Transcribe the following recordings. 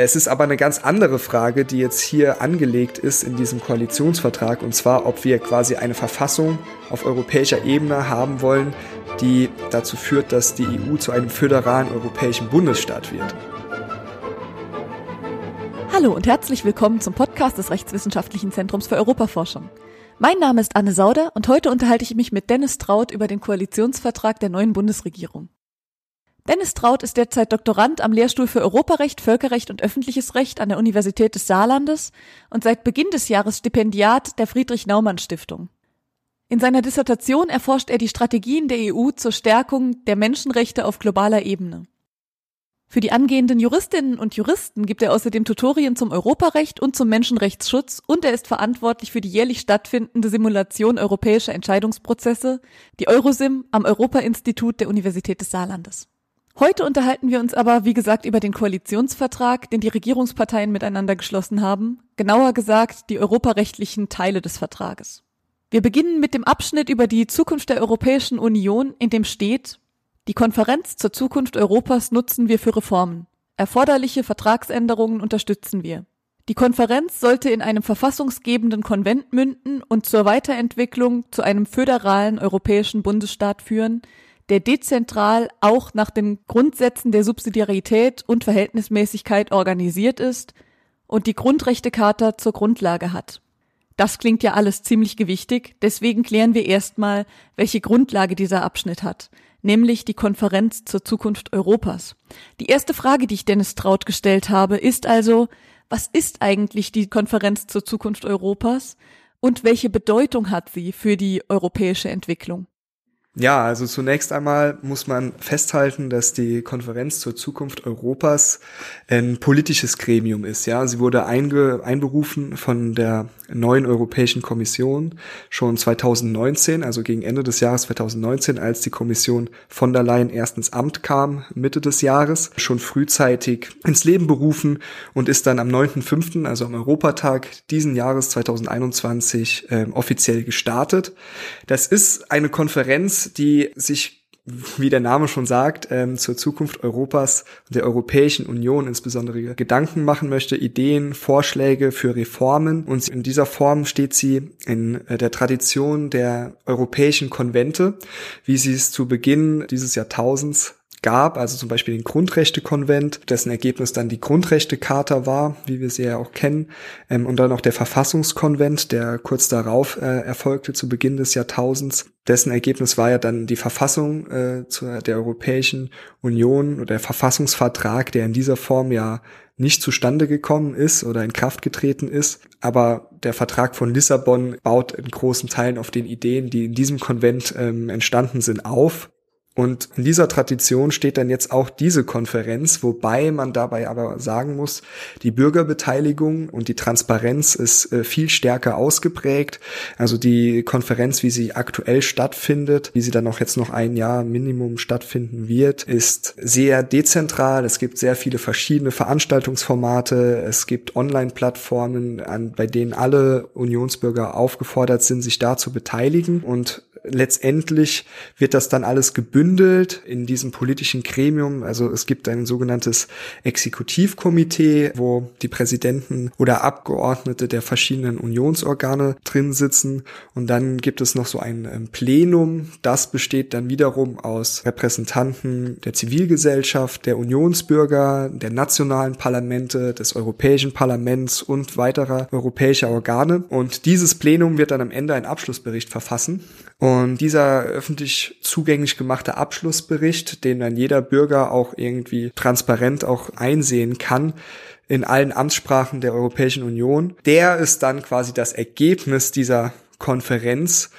Es ist aber eine ganz andere Frage, die jetzt hier angelegt ist in diesem Koalitionsvertrag, und zwar, ob wir quasi eine Verfassung auf europäischer Ebene haben wollen, die dazu führt, dass die EU zu einem föderalen europäischen Bundesstaat wird. Hallo und herzlich willkommen zum Podcast des Rechtswissenschaftlichen Zentrums für Europaforschung. Mein Name ist Anne Sauder und heute unterhalte ich mich mit Dennis Traut über den Koalitionsvertrag der neuen Bundesregierung. Dennis Traut ist derzeit Doktorand am Lehrstuhl für Europarecht, Völkerrecht und öffentliches Recht an der Universität des Saarlandes und seit Beginn des Jahres Stipendiat der Friedrich Naumann Stiftung. In seiner Dissertation erforscht er die Strategien der EU zur Stärkung der Menschenrechte auf globaler Ebene. Für die angehenden Juristinnen und Juristen gibt er außerdem Tutorien zum Europarecht und zum Menschenrechtsschutz und er ist verantwortlich für die jährlich stattfindende Simulation europäischer Entscheidungsprozesse, die Eurosim am Europa-Institut der Universität des Saarlandes. Heute unterhalten wir uns aber, wie gesagt, über den Koalitionsvertrag, den die Regierungsparteien miteinander geschlossen haben, genauer gesagt die europarechtlichen Teile des Vertrages. Wir beginnen mit dem Abschnitt über die Zukunft der Europäischen Union, in dem steht, die Konferenz zur Zukunft Europas nutzen wir für Reformen. Erforderliche Vertragsänderungen unterstützen wir. Die Konferenz sollte in einem verfassungsgebenden Konvent münden und zur Weiterentwicklung zu einem föderalen europäischen Bundesstaat führen, der dezentral auch nach den Grundsätzen der Subsidiarität und Verhältnismäßigkeit organisiert ist und die Grundrechtecharta zur Grundlage hat. Das klingt ja alles ziemlich gewichtig, deswegen klären wir erstmal, welche Grundlage dieser Abschnitt hat, nämlich die Konferenz zur Zukunft Europas. Die erste Frage, die ich Dennis Traut gestellt habe, ist also, was ist eigentlich die Konferenz zur Zukunft Europas und welche Bedeutung hat sie für die europäische Entwicklung? Ja, also zunächst einmal muss man festhalten, dass die Konferenz zur Zukunft Europas ein politisches Gremium ist. Ja, sie wurde einge einberufen von der neuen Europäischen Kommission schon 2019, also gegen Ende des Jahres 2019, als die Kommission von der Leyen erst ins Amt kam, Mitte des Jahres, schon frühzeitig ins Leben berufen und ist dann am 9.5., also am Europatag diesen Jahres 2021 äh, offiziell gestartet. Das ist eine Konferenz, die sich wie der Name schon sagt, ähm, zur Zukunft Europas und der Europäischen Union insbesondere Gedanken machen möchte, Ideen, Vorschläge für Reformen. Und in dieser Form steht sie in äh, der Tradition der europäischen Konvente, wie sie es zu Beginn dieses Jahrtausends gab, also zum Beispiel den Grundrechtekonvent, dessen Ergebnis dann die Grundrechtecharta war, wie wir sie ja auch kennen, ähm, und dann noch der Verfassungskonvent, der kurz darauf äh, erfolgte zu Beginn des Jahrtausends. Dessen Ergebnis war ja dann die Verfassung äh, zu, der Europäischen Union oder der Verfassungsvertrag, der in dieser Form ja nicht zustande gekommen ist oder in Kraft getreten ist. Aber der Vertrag von Lissabon baut in großen Teilen auf den Ideen, die in diesem Konvent ähm, entstanden sind, auf. Und in dieser Tradition steht dann jetzt auch diese Konferenz, wobei man dabei aber sagen muss, die Bürgerbeteiligung und die Transparenz ist äh, viel stärker ausgeprägt. Also die Konferenz, wie sie aktuell stattfindet, wie sie dann auch jetzt noch ein Jahr Minimum stattfinden wird, ist sehr dezentral. Es gibt sehr viele verschiedene Veranstaltungsformate. Es gibt Online-Plattformen, bei denen alle Unionsbürger aufgefordert sind, sich da zu beteiligen. Und letztendlich wird das dann alles gebündelt in diesem politischen Gremium. Also es gibt ein sogenanntes Exekutivkomitee, wo die Präsidenten oder Abgeordnete der verschiedenen Unionsorgane drin sitzen. Und dann gibt es noch so ein ähm, Plenum. Das besteht dann wiederum aus Repräsentanten der Zivilgesellschaft, der Unionsbürger, der nationalen Parlamente, des Europäischen Parlaments und weiterer europäischer Organe. Und dieses Plenum wird dann am Ende einen Abschlussbericht verfassen. Und dieser öffentlich zugänglich gemachte Abschlussbericht, den dann jeder Bürger auch irgendwie transparent auch einsehen kann, in allen Amtssprachen der Europäischen Union, der ist dann quasi das Ergebnis dieser Konferenz.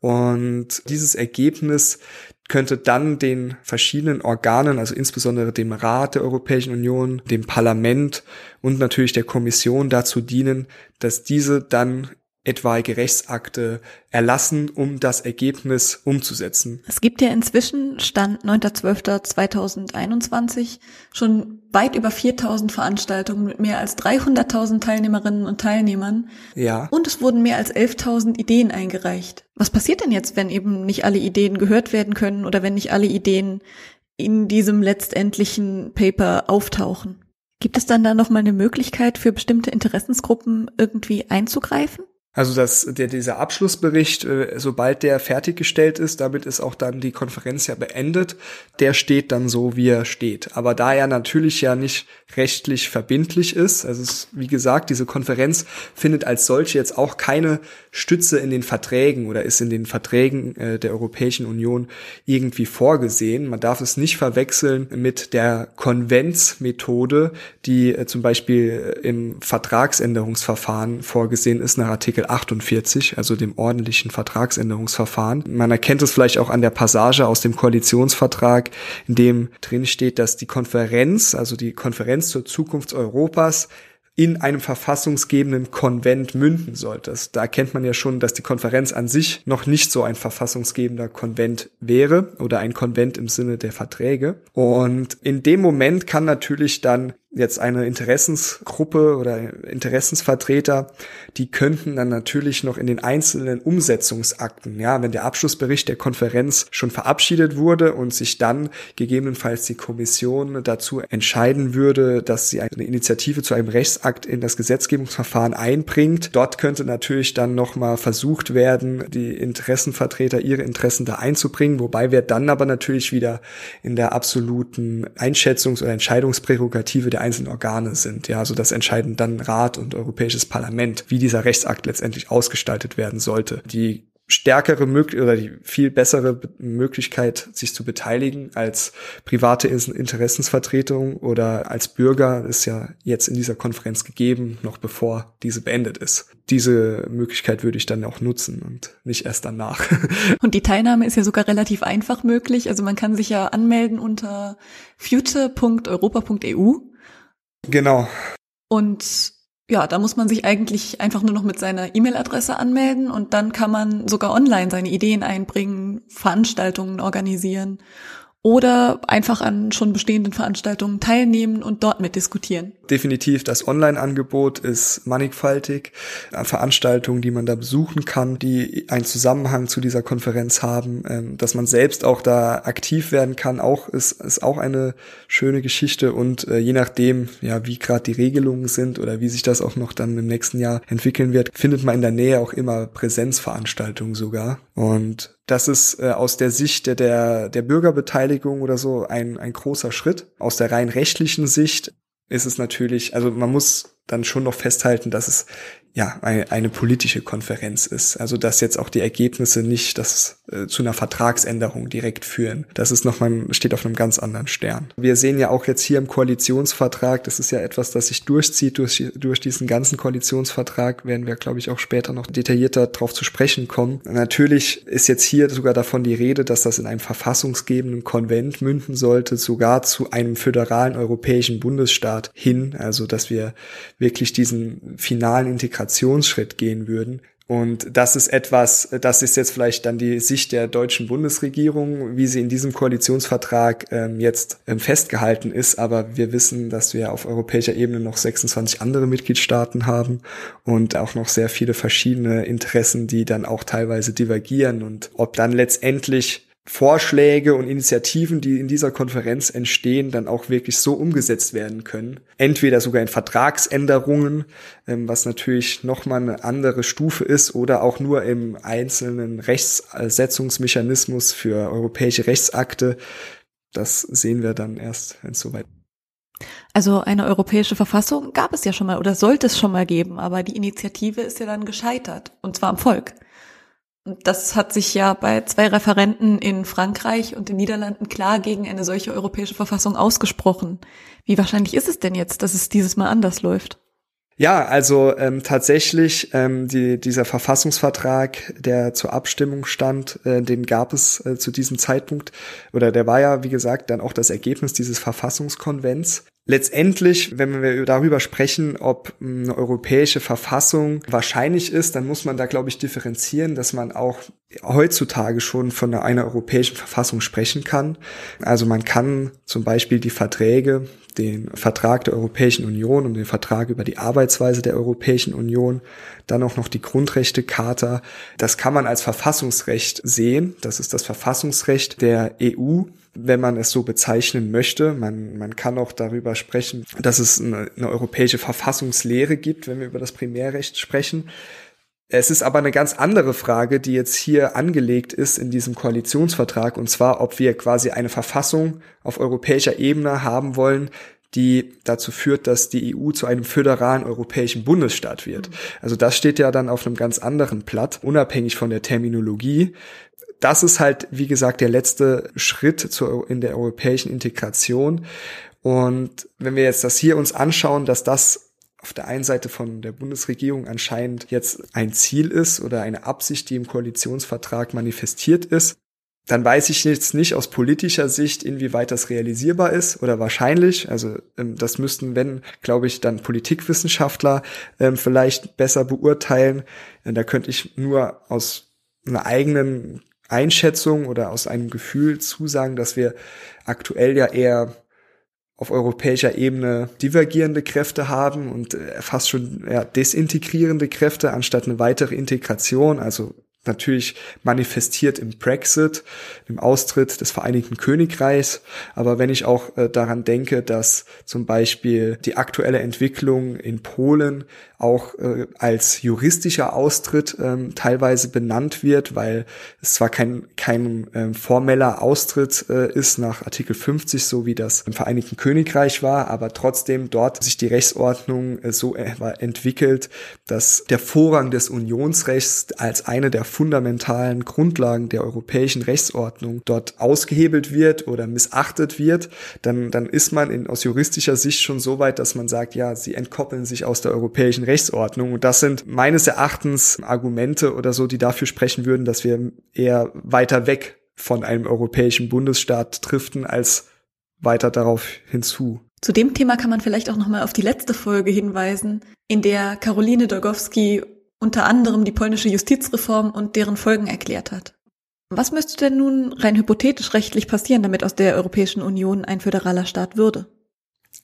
Und dieses Ergebnis könnte dann den verschiedenen Organen, also insbesondere dem Rat der Europäischen Union, dem Parlament und natürlich der Kommission dazu dienen, dass diese dann etwaige Rechtsakte erlassen, um das Ergebnis umzusetzen. Es gibt ja inzwischen, Stand 9.12.2021, schon weit über 4000 Veranstaltungen mit mehr als 300.000 Teilnehmerinnen und Teilnehmern. Ja. Und es wurden mehr als 11.000 Ideen eingereicht. Was passiert denn jetzt, wenn eben nicht alle Ideen gehört werden können oder wenn nicht alle Ideen in diesem letztendlichen Paper auftauchen? Gibt es dann da nochmal eine Möglichkeit für bestimmte Interessensgruppen irgendwie einzugreifen? Also dass der, dieser Abschlussbericht, äh, sobald der fertiggestellt ist, damit ist auch dann die Konferenz ja beendet, der steht dann so, wie er steht. Aber da er natürlich ja nicht rechtlich verbindlich ist, also es, wie gesagt, diese Konferenz findet als solche jetzt auch keine Stütze in den Verträgen oder ist in den Verträgen äh, der Europäischen Union irgendwie vorgesehen. Man darf es nicht verwechseln mit der Konventsmethode, die äh, zum Beispiel äh, im Vertragsänderungsverfahren vorgesehen ist nach Artikel 48, also dem ordentlichen Vertragsänderungsverfahren. Man erkennt es vielleicht auch an der Passage aus dem Koalitionsvertrag, in dem drin steht, dass die Konferenz, also die Konferenz zur Zukunft Europas, in einem verfassungsgebenden Konvent münden sollte. Da erkennt man ja schon, dass die Konferenz an sich noch nicht so ein verfassungsgebender Konvent wäre oder ein Konvent im Sinne der Verträge. Und in dem Moment kann natürlich dann jetzt eine Interessensgruppe oder Interessensvertreter, die könnten dann natürlich noch in den einzelnen Umsetzungsakten, ja, wenn der Abschlussbericht der Konferenz schon verabschiedet wurde und sich dann gegebenenfalls die Kommission dazu entscheiden würde, dass sie eine Initiative zu einem Rechtsakt in das Gesetzgebungsverfahren einbringt, dort könnte natürlich dann nochmal versucht werden, die Interessenvertreter ihre Interessen da einzubringen, wobei wir dann aber natürlich wieder in der absoluten Einschätzungs- oder Entscheidungsprärogative einzelnen Organe sind. Ja, also das entscheiden dann Rat und Europäisches Parlament, wie dieser Rechtsakt letztendlich ausgestaltet werden sollte. Die stärkere Möglichkeit oder die viel bessere Möglichkeit, sich zu beteiligen als private Interessensvertretung oder als Bürger ist ja jetzt in dieser Konferenz gegeben, noch bevor diese beendet ist. Diese Möglichkeit würde ich dann auch nutzen und nicht erst danach. Und die Teilnahme ist ja sogar relativ einfach möglich. Also man kann sich ja anmelden unter future.europa.eu Genau. Und ja, da muss man sich eigentlich einfach nur noch mit seiner E-Mail-Adresse anmelden und dann kann man sogar online seine Ideen einbringen, Veranstaltungen organisieren oder einfach an schon bestehenden Veranstaltungen teilnehmen und dort mitdiskutieren. Definitiv, das Online-Angebot ist mannigfaltig. Äh, Veranstaltungen, die man da besuchen kann, die einen Zusammenhang zu dieser Konferenz haben, ähm, dass man selbst auch da aktiv werden kann, auch ist, ist auch eine schöne Geschichte und äh, je nachdem, ja, wie gerade die Regelungen sind oder wie sich das auch noch dann im nächsten Jahr entwickeln wird, findet man in der Nähe auch immer Präsenzveranstaltungen sogar und das ist äh, aus der Sicht der, der, der Bürgerbeteiligung oder so ein, ein großer Schritt. Aus der rein rechtlichen Sicht ist es natürlich, also man muss dann schon noch festhalten, dass es ja eine, politische Konferenz ist. Also dass jetzt auch die Ergebnisse nicht das äh, zu einer Vertragsänderung direkt führen. Das ist noch mal steht auf einem ganz anderen Stern. Wir sehen ja auch jetzt hier im Koalitionsvertrag, das ist ja etwas, das sich durchzieht durch durch diesen ganzen Koalitionsvertrag. Werden wir, glaube ich, auch später noch detaillierter drauf zu sprechen kommen. Natürlich ist jetzt hier sogar davon die Rede, dass das in einem verfassungsgebenden Konvent münden sollte, sogar zu einem föderalen europäischen Bundesstaat hin. Also dass wir wirklich diesen finalen Integrationsschritt gehen würden. Und das ist etwas, das ist jetzt vielleicht dann die Sicht der deutschen Bundesregierung, wie sie in diesem Koalitionsvertrag ähm, jetzt ähm, festgehalten ist. Aber wir wissen, dass wir auf europäischer Ebene noch 26 andere Mitgliedstaaten haben und auch noch sehr viele verschiedene Interessen, die dann auch teilweise divergieren. Und ob dann letztendlich Vorschläge und Initiativen, die in dieser Konferenz entstehen, dann auch wirklich so umgesetzt werden können. Entweder sogar in Vertragsänderungen, ähm, was natürlich nochmal eine andere Stufe ist, oder auch nur im einzelnen Rechtssetzungsmechanismus für europäische Rechtsakte. Das sehen wir dann erst, wenn es soweit also eine europäische Verfassung gab es ja schon mal oder sollte es schon mal geben, aber die Initiative ist ja dann gescheitert, und zwar am Volk. Das hat sich ja bei zwei Referenten in Frankreich und den Niederlanden klar gegen eine solche europäische Verfassung ausgesprochen. Wie wahrscheinlich ist es denn jetzt, dass es dieses Mal anders läuft? Ja, also ähm, tatsächlich ähm, die, dieser Verfassungsvertrag, der zur Abstimmung stand, äh, den gab es äh, zu diesem Zeitpunkt oder der war ja, wie gesagt, dann auch das Ergebnis dieses Verfassungskonvents. Letztendlich, wenn wir darüber sprechen, ob eine europäische Verfassung wahrscheinlich ist, dann muss man da, glaube ich, differenzieren, dass man auch heutzutage schon von einer europäischen Verfassung sprechen kann. Also man kann zum Beispiel die Verträge, den Vertrag der Europäischen Union und den Vertrag über die Arbeitsweise der Europäischen Union, dann auch noch die Grundrechtecharta, das kann man als Verfassungsrecht sehen. Das ist das Verfassungsrecht der EU wenn man es so bezeichnen möchte. Man, man kann auch darüber sprechen, dass es eine, eine europäische Verfassungslehre gibt, wenn wir über das Primärrecht sprechen. Es ist aber eine ganz andere Frage, die jetzt hier angelegt ist in diesem Koalitionsvertrag, und zwar, ob wir quasi eine Verfassung auf europäischer Ebene haben wollen, die dazu führt, dass die EU zu einem föderalen europäischen Bundesstaat wird. Also das steht ja dann auf einem ganz anderen Blatt, unabhängig von der Terminologie. Das ist halt, wie gesagt, der letzte Schritt zur, in der europäischen Integration. Und wenn wir jetzt das hier uns anschauen, dass das auf der einen Seite von der Bundesregierung anscheinend jetzt ein Ziel ist oder eine Absicht, die im Koalitionsvertrag manifestiert ist, dann weiß ich jetzt nicht aus politischer Sicht, inwieweit das realisierbar ist oder wahrscheinlich. Also ähm, das müssten, wenn, glaube ich, dann Politikwissenschaftler ähm, vielleicht besser beurteilen. Äh, da könnte ich nur aus einer eigenen Einschätzung oder aus einem Gefühl zusagen, dass wir aktuell ja eher auf europäischer Ebene divergierende Kräfte haben und äh, fast schon ja, desintegrierende Kräfte anstatt eine weitere Integration, also natürlich manifestiert im Brexit, im Austritt des Vereinigten Königreichs. Aber wenn ich auch äh, daran denke, dass zum Beispiel die aktuelle Entwicklung in Polen auch äh, als juristischer Austritt ähm, teilweise benannt wird, weil es zwar kein, kein ähm, formeller Austritt äh, ist nach Artikel 50, so wie das im Vereinigten Königreich war, aber trotzdem dort sich die Rechtsordnung äh, so äh, entwickelt, dass der Vorrang des Unionsrechts als eine der fundamentalen Grundlagen der europäischen Rechtsordnung dort ausgehebelt wird oder missachtet wird, dann, dann ist man in, aus juristischer Sicht schon so weit, dass man sagt, ja, sie entkoppeln sich aus der europäischen Rechtsordnung. Und das sind meines Erachtens Argumente oder so, die dafür sprechen würden, dass wir eher weiter weg von einem europäischen Bundesstaat driften, als weiter darauf hinzu. Zu dem Thema kann man vielleicht auch nochmal auf die letzte Folge hinweisen, in der Caroline Dolgowski unter anderem die polnische Justizreform und deren Folgen erklärt hat. Was müsste denn nun rein hypothetisch rechtlich passieren, damit aus der Europäischen Union ein föderaler Staat würde?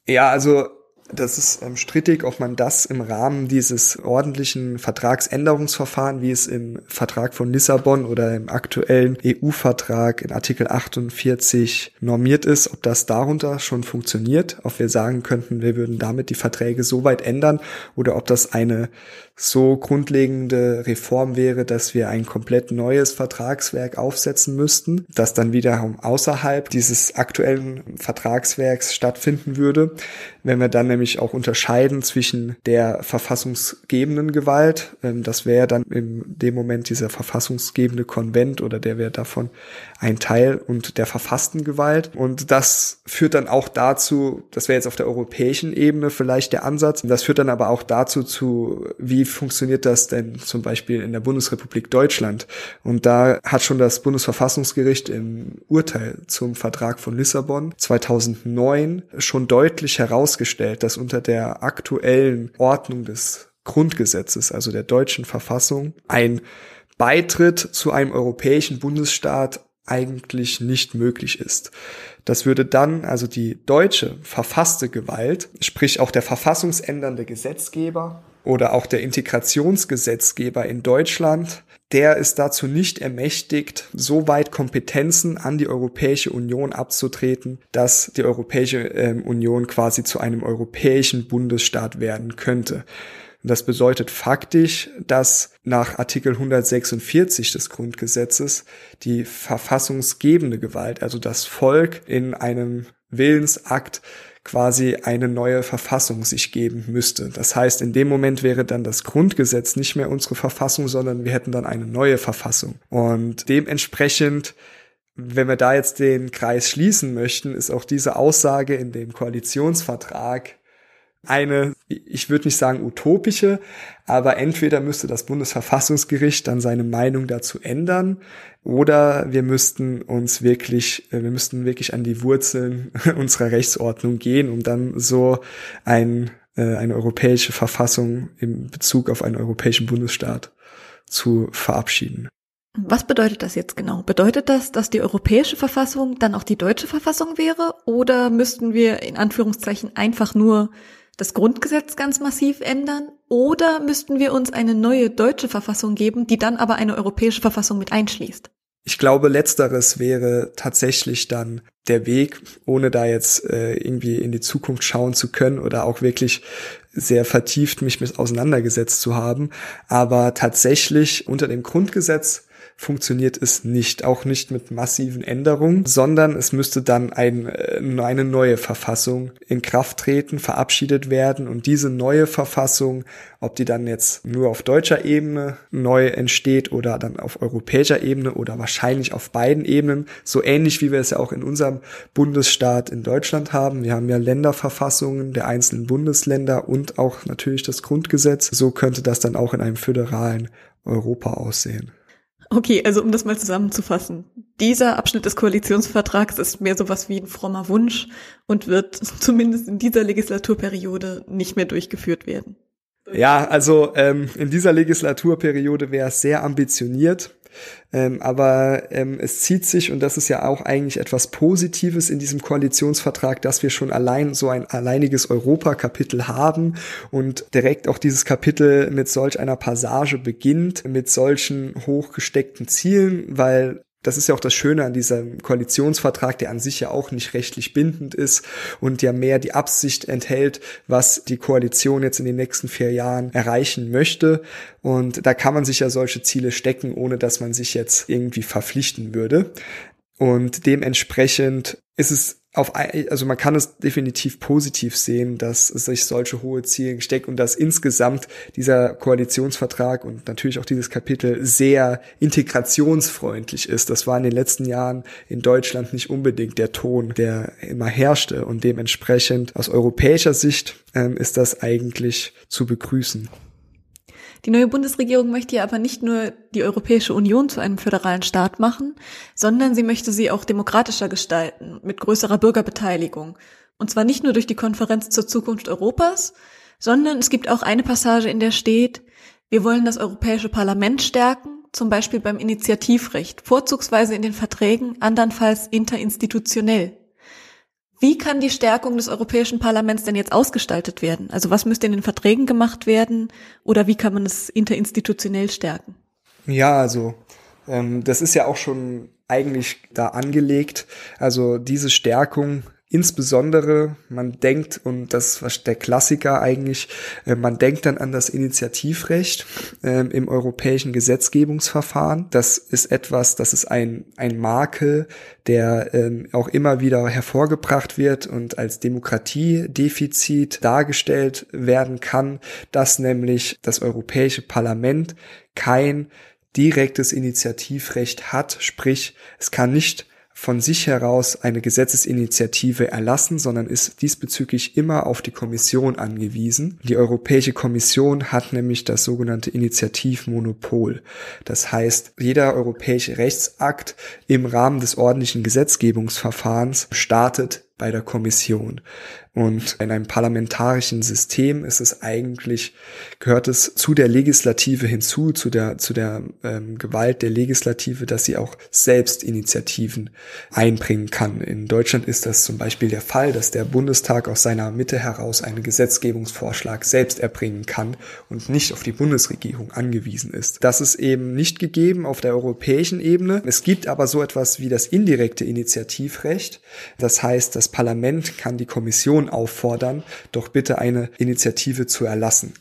Ja, also das ist ähm, strittig, ob man das im Rahmen dieses ordentlichen Vertragsänderungsverfahren, wie es im Vertrag von Lissabon oder im aktuellen EU-Vertrag in Artikel 48 normiert ist, ob das darunter schon funktioniert, ob wir sagen könnten, wir würden damit die Verträge so weit ändern oder ob das eine so grundlegende Reform wäre, dass wir ein komplett neues Vertragswerk aufsetzen müssten, das dann wiederum außerhalb dieses aktuellen Vertragswerks stattfinden würde. Wenn wir dann nämlich auch unterscheiden zwischen der verfassungsgebenden Gewalt, ähm, das wäre dann in dem Moment dieser verfassungsgebende Konvent oder der wäre davon ein Teil und der verfassten Gewalt. Und das führt dann auch dazu, das wäre jetzt auf der europäischen Ebene vielleicht der Ansatz, das führt dann aber auch dazu zu, wie wie funktioniert das denn zum Beispiel in der Bundesrepublik Deutschland? Und da hat schon das Bundesverfassungsgericht im Urteil zum Vertrag von Lissabon 2009 schon deutlich herausgestellt, dass unter der aktuellen Ordnung des Grundgesetzes, also der deutschen Verfassung, ein Beitritt zu einem europäischen Bundesstaat eigentlich nicht möglich ist. Das würde dann also die deutsche verfasste Gewalt, sprich auch der verfassungsändernde Gesetzgeber oder auch der Integrationsgesetzgeber in Deutschland, der ist dazu nicht ermächtigt, so weit Kompetenzen an die Europäische Union abzutreten, dass die Europäische ähm, Union quasi zu einem europäischen Bundesstaat werden könnte. Das bedeutet faktisch, dass nach Artikel 146 des Grundgesetzes die verfassungsgebende Gewalt, also das Volk in einem Willensakt quasi eine neue Verfassung sich geben müsste. Das heißt, in dem Moment wäre dann das Grundgesetz nicht mehr unsere Verfassung, sondern wir hätten dann eine neue Verfassung. Und dementsprechend wenn wir da jetzt den Kreis schließen möchten, ist auch diese Aussage in dem Koalitionsvertrag eine, ich würde nicht sagen utopische, aber entweder müsste das Bundesverfassungsgericht dann seine Meinung dazu ändern oder wir müssten uns wirklich, äh, wir müssten wirklich an die Wurzeln unserer Rechtsordnung gehen, um dann so ein, äh, eine europäische Verfassung im Bezug auf einen europäischen Bundesstaat zu verabschieden. Was bedeutet das jetzt genau? Bedeutet das, dass die europäische Verfassung dann auch die deutsche Verfassung wäre? Oder müssten wir in Anführungszeichen einfach nur das Grundgesetz ganz massiv ändern? Oder müssten wir uns eine neue deutsche Verfassung geben, die dann aber eine europäische Verfassung mit einschließt? Ich glaube, letzteres wäre tatsächlich dann der Weg, ohne da jetzt äh, irgendwie in die Zukunft schauen zu können oder auch wirklich sehr vertieft mich mit auseinandergesetzt zu haben. Aber tatsächlich unter dem Grundgesetz funktioniert es nicht, auch nicht mit massiven Änderungen, sondern es müsste dann ein, äh, eine neue Verfassung in Kraft treten, verabschiedet werden und diese neue Verfassung, ob die dann jetzt nur auf deutscher Ebene neu entsteht oder dann auf europäischer Ebene oder wahrscheinlich auf beiden Ebenen, so ähnlich wie wir es ja auch in unserem Bundesstaat in Deutschland haben. Wir haben ja Länderverfassungen der einzelnen Bundesländer und auch natürlich das Grundgesetz. So könnte das dann auch in einem föderalen Europa aussehen. Okay, also um das mal zusammenzufassen. Dieser Abschnitt des Koalitionsvertrags ist mehr sowas wie ein frommer Wunsch und wird zumindest in dieser Legislaturperiode nicht mehr durchgeführt werden. Ja, also ähm, in dieser Legislaturperiode wäre es sehr ambitioniert. Ähm, aber ähm, es zieht sich, und das ist ja auch eigentlich etwas Positives in diesem Koalitionsvertrag, dass wir schon allein so ein alleiniges Europakapitel haben und direkt auch dieses Kapitel mit solch einer Passage beginnt, mit solchen hochgesteckten Zielen, weil das ist ja auch das Schöne an diesem Koalitionsvertrag, der an sich ja auch nicht rechtlich bindend ist und ja mehr die Absicht enthält, was die Koalition jetzt in den nächsten vier Jahren erreichen möchte. Und da kann man sich ja solche Ziele stecken, ohne dass man sich jetzt irgendwie verpflichten würde. Und dementsprechend ist es auf, also man kann es definitiv positiv sehen, dass es sich solche hohe Ziele steckt und dass insgesamt dieser Koalitionsvertrag und natürlich auch dieses Kapitel sehr integrationsfreundlich ist. Das war in den letzten Jahren in Deutschland nicht unbedingt der Ton, der immer herrschte und dementsprechend aus europäischer Sicht ähm, ist das eigentlich zu begrüßen. Die neue Bundesregierung möchte ja aber nicht nur die Europäische Union zu einem föderalen Staat machen, sondern sie möchte sie auch demokratischer gestalten, mit größerer Bürgerbeteiligung. Und zwar nicht nur durch die Konferenz zur Zukunft Europas, sondern es gibt auch eine Passage, in der steht, wir wollen das Europäische Parlament stärken, zum Beispiel beim Initiativrecht, vorzugsweise in den Verträgen, andernfalls interinstitutionell. Wie kann die Stärkung des Europäischen Parlaments denn jetzt ausgestaltet werden? Also was müsste in den Verträgen gemacht werden oder wie kann man es interinstitutionell stärken? Ja, also ähm, das ist ja auch schon eigentlich da angelegt. Also diese Stärkung Insbesondere, man denkt, und das ist der Klassiker eigentlich, äh, man denkt dann an das Initiativrecht äh, im europäischen Gesetzgebungsverfahren. Das ist etwas, das ist ein, ein Makel, der äh, auch immer wieder hervorgebracht wird und als Demokratiedefizit dargestellt werden kann, dass nämlich das Europäische Parlament kein direktes Initiativrecht hat, sprich es kann nicht von sich heraus eine Gesetzesinitiative erlassen, sondern ist diesbezüglich immer auf die Kommission angewiesen. Die Europäische Kommission hat nämlich das sogenannte Initiativmonopol. Das heißt, jeder europäische Rechtsakt im Rahmen des ordentlichen Gesetzgebungsverfahrens startet bei der Kommission. Und in einem parlamentarischen System ist es eigentlich, gehört es zu der Legislative hinzu, zu der, zu der ähm, Gewalt der Legislative, dass sie auch selbst Initiativen einbringen kann. In Deutschland ist das zum Beispiel der Fall, dass der Bundestag aus seiner Mitte heraus einen Gesetzgebungsvorschlag selbst erbringen kann und nicht auf die Bundesregierung angewiesen ist. Das ist eben nicht gegeben auf der europäischen Ebene. Es gibt aber so etwas wie das indirekte Initiativrecht. Das heißt, das Parlament kann die Kommission auffordern, doch bitte eine Initiative zu erlassen.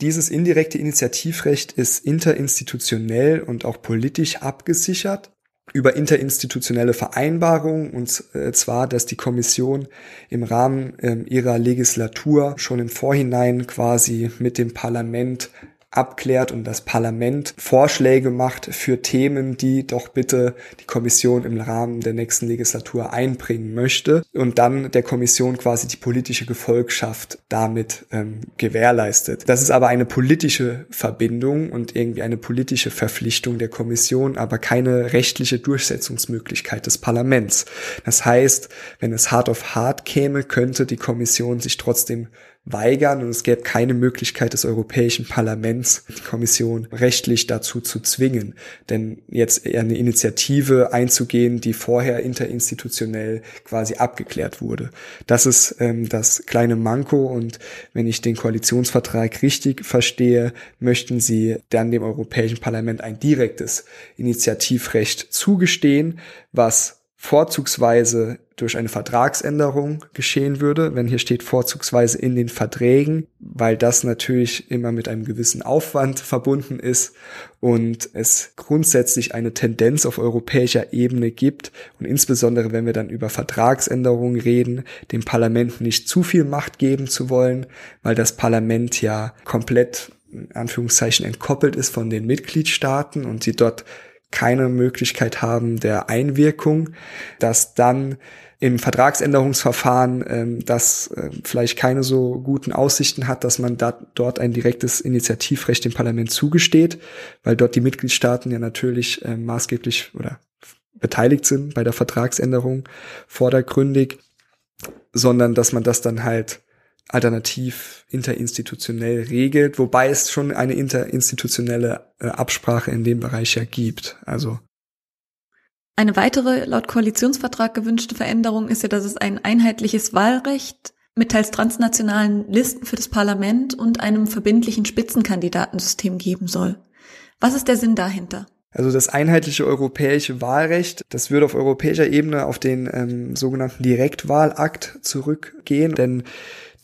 Dieses indirekte Initiativrecht ist interinstitutionell und auch politisch abgesichert über interinstitutionelle Vereinbarungen und äh, zwar, dass die Kommission im Rahmen äh, ihrer Legislatur schon im Vorhinein quasi mit dem Parlament abklärt und das Parlament Vorschläge macht für Themen, die doch bitte die Kommission im Rahmen der nächsten Legislatur einbringen möchte und dann der Kommission quasi die politische Gefolgschaft damit ähm, gewährleistet. Das ist aber eine politische Verbindung und irgendwie eine politische Verpflichtung der Kommission, aber keine rechtliche Durchsetzungsmöglichkeit des Parlaments. Das heißt, wenn es hart auf hart käme, könnte die Kommission sich trotzdem weigern und es gäbe keine Möglichkeit des Europäischen Parlaments, die Kommission rechtlich dazu zu zwingen. Denn jetzt eine Initiative einzugehen, die vorher interinstitutionell quasi abgeklärt wurde. Das ist ähm, das kleine Manko und wenn ich den Koalitionsvertrag richtig verstehe, möchten sie dann dem Europäischen Parlament ein direktes Initiativrecht zugestehen, was vorzugsweise durch eine Vertragsänderung geschehen würde, wenn hier steht vorzugsweise in den Verträgen, weil das natürlich immer mit einem gewissen Aufwand verbunden ist und es grundsätzlich eine Tendenz auf europäischer Ebene gibt. Und insbesondere wenn wir dann über Vertragsänderungen reden, dem Parlament nicht zu viel Macht geben zu wollen, weil das Parlament ja komplett in Anführungszeichen entkoppelt ist von den Mitgliedstaaten und sie dort keine Möglichkeit haben der Einwirkung, dass dann im Vertragsänderungsverfahren ähm, das äh, vielleicht keine so guten Aussichten hat, dass man da, dort ein direktes Initiativrecht dem Parlament zugesteht, weil dort die Mitgliedstaaten ja natürlich äh, maßgeblich oder beteiligt sind bei der Vertragsänderung vordergründig, sondern dass man das dann halt alternativ interinstitutionell regelt, wobei es schon eine interinstitutionelle äh, Absprache in dem Bereich ja gibt. Also eine weitere laut Koalitionsvertrag gewünschte Veränderung ist ja, dass es ein einheitliches Wahlrecht mit teils transnationalen Listen für das Parlament und einem verbindlichen Spitzenkandidatensystem geben soll. Was ist der Sinn dahinter? Also das einheitliche europäische Wahlrecht, das würde auf europäischer Ebene auf den ähm, sogenannten Direktwahlakt zurückgehen, denn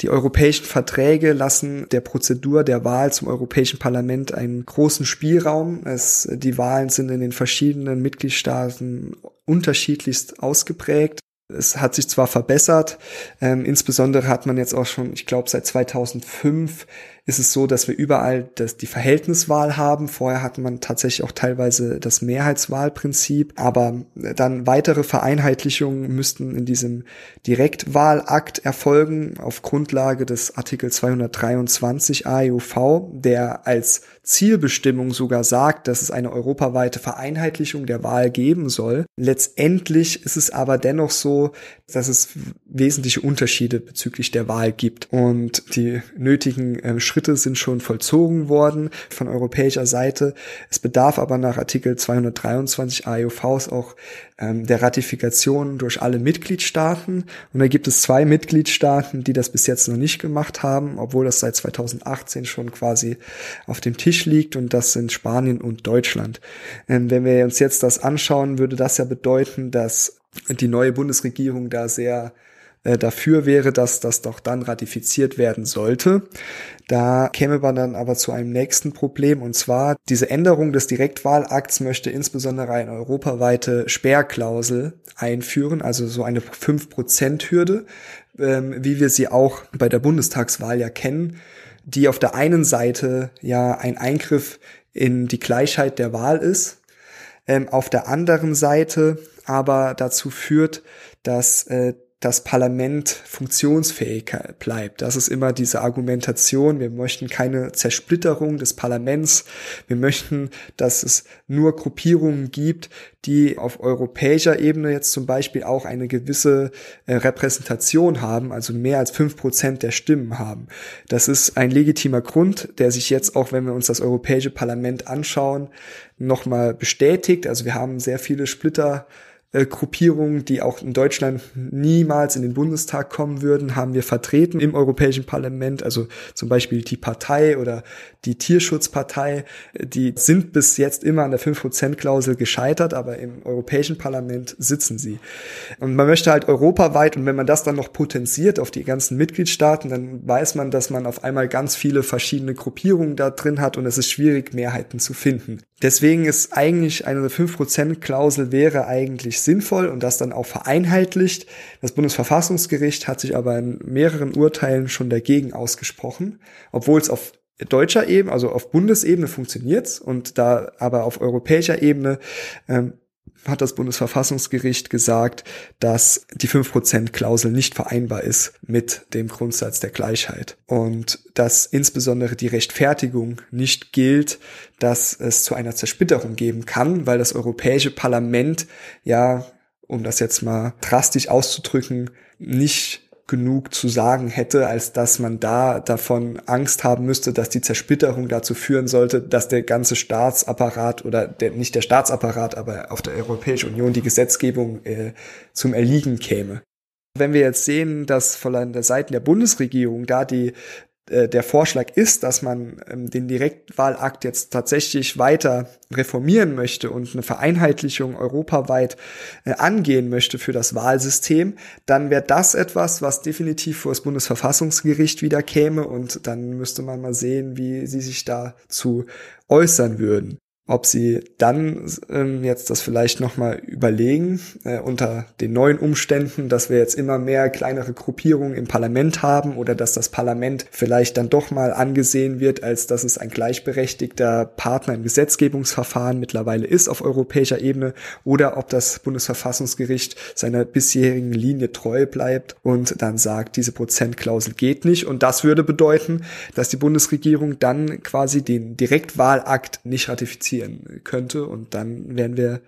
die europäischen Verträge lassen der Prozedur der Wahl zum Europäischen Parlament einen großen Spielraum. Es, die Wahlen sind in den verschiedenen Mitgliedstaaten unterschiedlichst ausgeprägt. Es hat sich zwar verbessert, ähm, insbesondere hat man jetzt auch schon, ich glaube, seit 2005 ist es so, dass wir überall das, die Verhältniswahl haben. Vorher hatte man tatsächlich auch teilweise das Mehrheitswahlprinzip, aber dann weitere Vereinheitlichungen müssten in diesem Direktwahlakt erfolgen auf Grundlage des Artikel 223 AEUV, der als Zielbestimmung sogar sagt, dass es eine europaweite Vereinheitlichung der Wahl geben soll. Letztendlich ist es aber dennoch so, dass es wesentliche Unterschiede bezüglich der Wahl gibt und die nötigen äh, Schritte sind schon vollzogen worden von europäischer Seite. Es bedarf aber nach Artikel 223 AEUVs auch ähm, der Ratifikation durch alle Mitgliedstaaten und da gibt es zwei Mitgliedstaaten, die das bis jetzt noch nicht gemacht haben, obwohl das seit 2018 schon quasi auf dem Tisch liegt und das sind Spanien und Deutschland. Ähm, wenn wir uns jetzt das anschauen, würde das ja bedeuten, dass die neue Bundesregierung da sehr äh, dafür wäre, dass das doch dann ratifiziert werden sollte. Da käme man dann aber zu einem nächsten Problem und zwar diese Änderung des Direktwahlakts möchte insbesondere eine europaweite Sperrklausel einführen, also so eine 5%-Hürde, ähm, wie wir sie auch bei der Bundestagswahl ja kennen, die auf der einen Seite ja ein Eingriff in die Gleichheit der Wahl ist, ähm, auf der anderen Seite aber dazu führt, dass äh, das Parlament funktionsfähig bleibt. Das ist immer diese Argumentation. Wir möchten keine Zersplitterung des Parlaments. Wir möchten, dass es nur Gruppierungen gibt, die auf europäischer Ebene jetzt zum Beispiel auch eine gewisse äh, Repräsentation haben, also mehr als fünf Prozent der Stimmen haben. Das ist ein legitimer Grund, der sich jetzt auch, wenn wir uns das Europäische Parlament anschauen, nochmal bestätigt. Also wir haben sehr viele Splitter äh, Gruppierungen, die auch in Deutschland niemals in den Bundestag kommen würden, haben wir vertreten im Europäischen Parlament. Also zum Beispiel die Partei oder die Tierschutzpartei, die sind bis jetzt immer an der 5%-Klausel gescheitert, aber im Europäischen Parlament sitzen sie. Und man möchte halt europaweit, und wenn man das dann noch potenziert auf die ganzen Mitgliedstaaten, dann weiß man, dass man auf einmal ganz viele verschiedene Gruppierungen da drin hat und es ist schwierig, Mehrheiten zu finden. Deswegen ist eigentlich eine 5%-Klausel wäre eigentlich sinnvoll und das dann auch vereinheitlicht. Das Bundesverfassungsgericht hat sich aber in mehreren Urteilen schon dagegen ausgesprochen, obwohl es auf deutscher Ebene, also auf Bundesebene funktioniert's und da aber auf europäischer Ebene ähm, hat das Bundesverfassungsgericht gesagt, dass die 5%-Klausel nicht vereinbar ist mit dem Grundsatz der Gleichheit. Und dass insbesondere die Rechtfertigung nicht gilt, dass es zu einer Zersplitterung geben kann, weil das Europäische Parlament ja, um das jetzt mal drastisch auszudrücken, nicht genug zu sagen hätte, als dass man da davon Angst haben müsste, dass die Zersplitterung dazu führen sollte, dass der ganze Staatsapparat oder der, nicht der Staatsapparat, aber auf der Europäischen Union die Gesetzgebung äh, zum Erliegen käme. Wenn wir jetzt sehen, dass von der Seite der Bundesregierung da die der Vorschlag ist, dass man ähm, den Direktwahlakt jetzt tatsächlich weiter reformieren möchte und eine Vereinheitlichung europaweit äh, angehen möchte für das Wahlsystem, dann wäre das etwas, was definitiv vor das Bundesverfassungsgericht wieder käme und dann müsste man mal sehen, wie sie sich dazu äußern würden ob sie dann ähm, jetzt das vielleicht nochmal überlegen äh, unter den neuen Umständen, dass wir jetzt immer mehr kleinere Gruppierungen im Parlament haben oder dass das Parlament vielleicht dann doch mal angesehen wird, als dass es ein gleichberechtigter Partner im Gesetzgebungsverfahren mittlerweile ist auf europäischer Ebene oder ob das Bundesverfassungsgericht seiner bisherigen Linie treu bleibt und dann sagt, diese Prozentklausel geht nicht. Und das würde bedeuten, dass die Bundesregierung dann quasi den Direktwahlakt nicht ratifiziert passieren könnte. Und dann wären wir,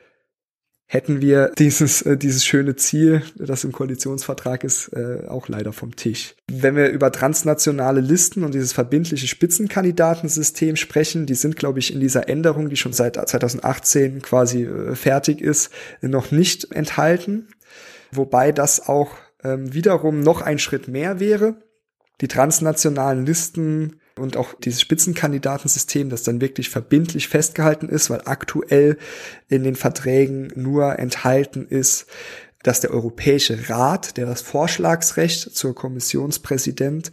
hätten wir dieses, äh, dieses schöne Ziel, das im Koalitionsvertrag ist, äh, auch leider vom Tisch. Wenn wir über transnationale Listen und dieses verbindliche Spitzenkandidatensystem sprechen, die sind, glaube ich, in dieser Änderung, die schon seit 2018 quasi äh, fertig ist, noch nicht enthalten. Wobei das auch ähm, wiederum noch ein Schritt mehr wäre. Die transnationalen Listen und auch dieses Spitzenkandidatensystem, das dann wirklich verbindlich festgehalten ist, weil aktuell in den Verträgen nur enthalten ist, dass der Europäische Rat, der das Vorschlagsrecht zur Kommissionspräsident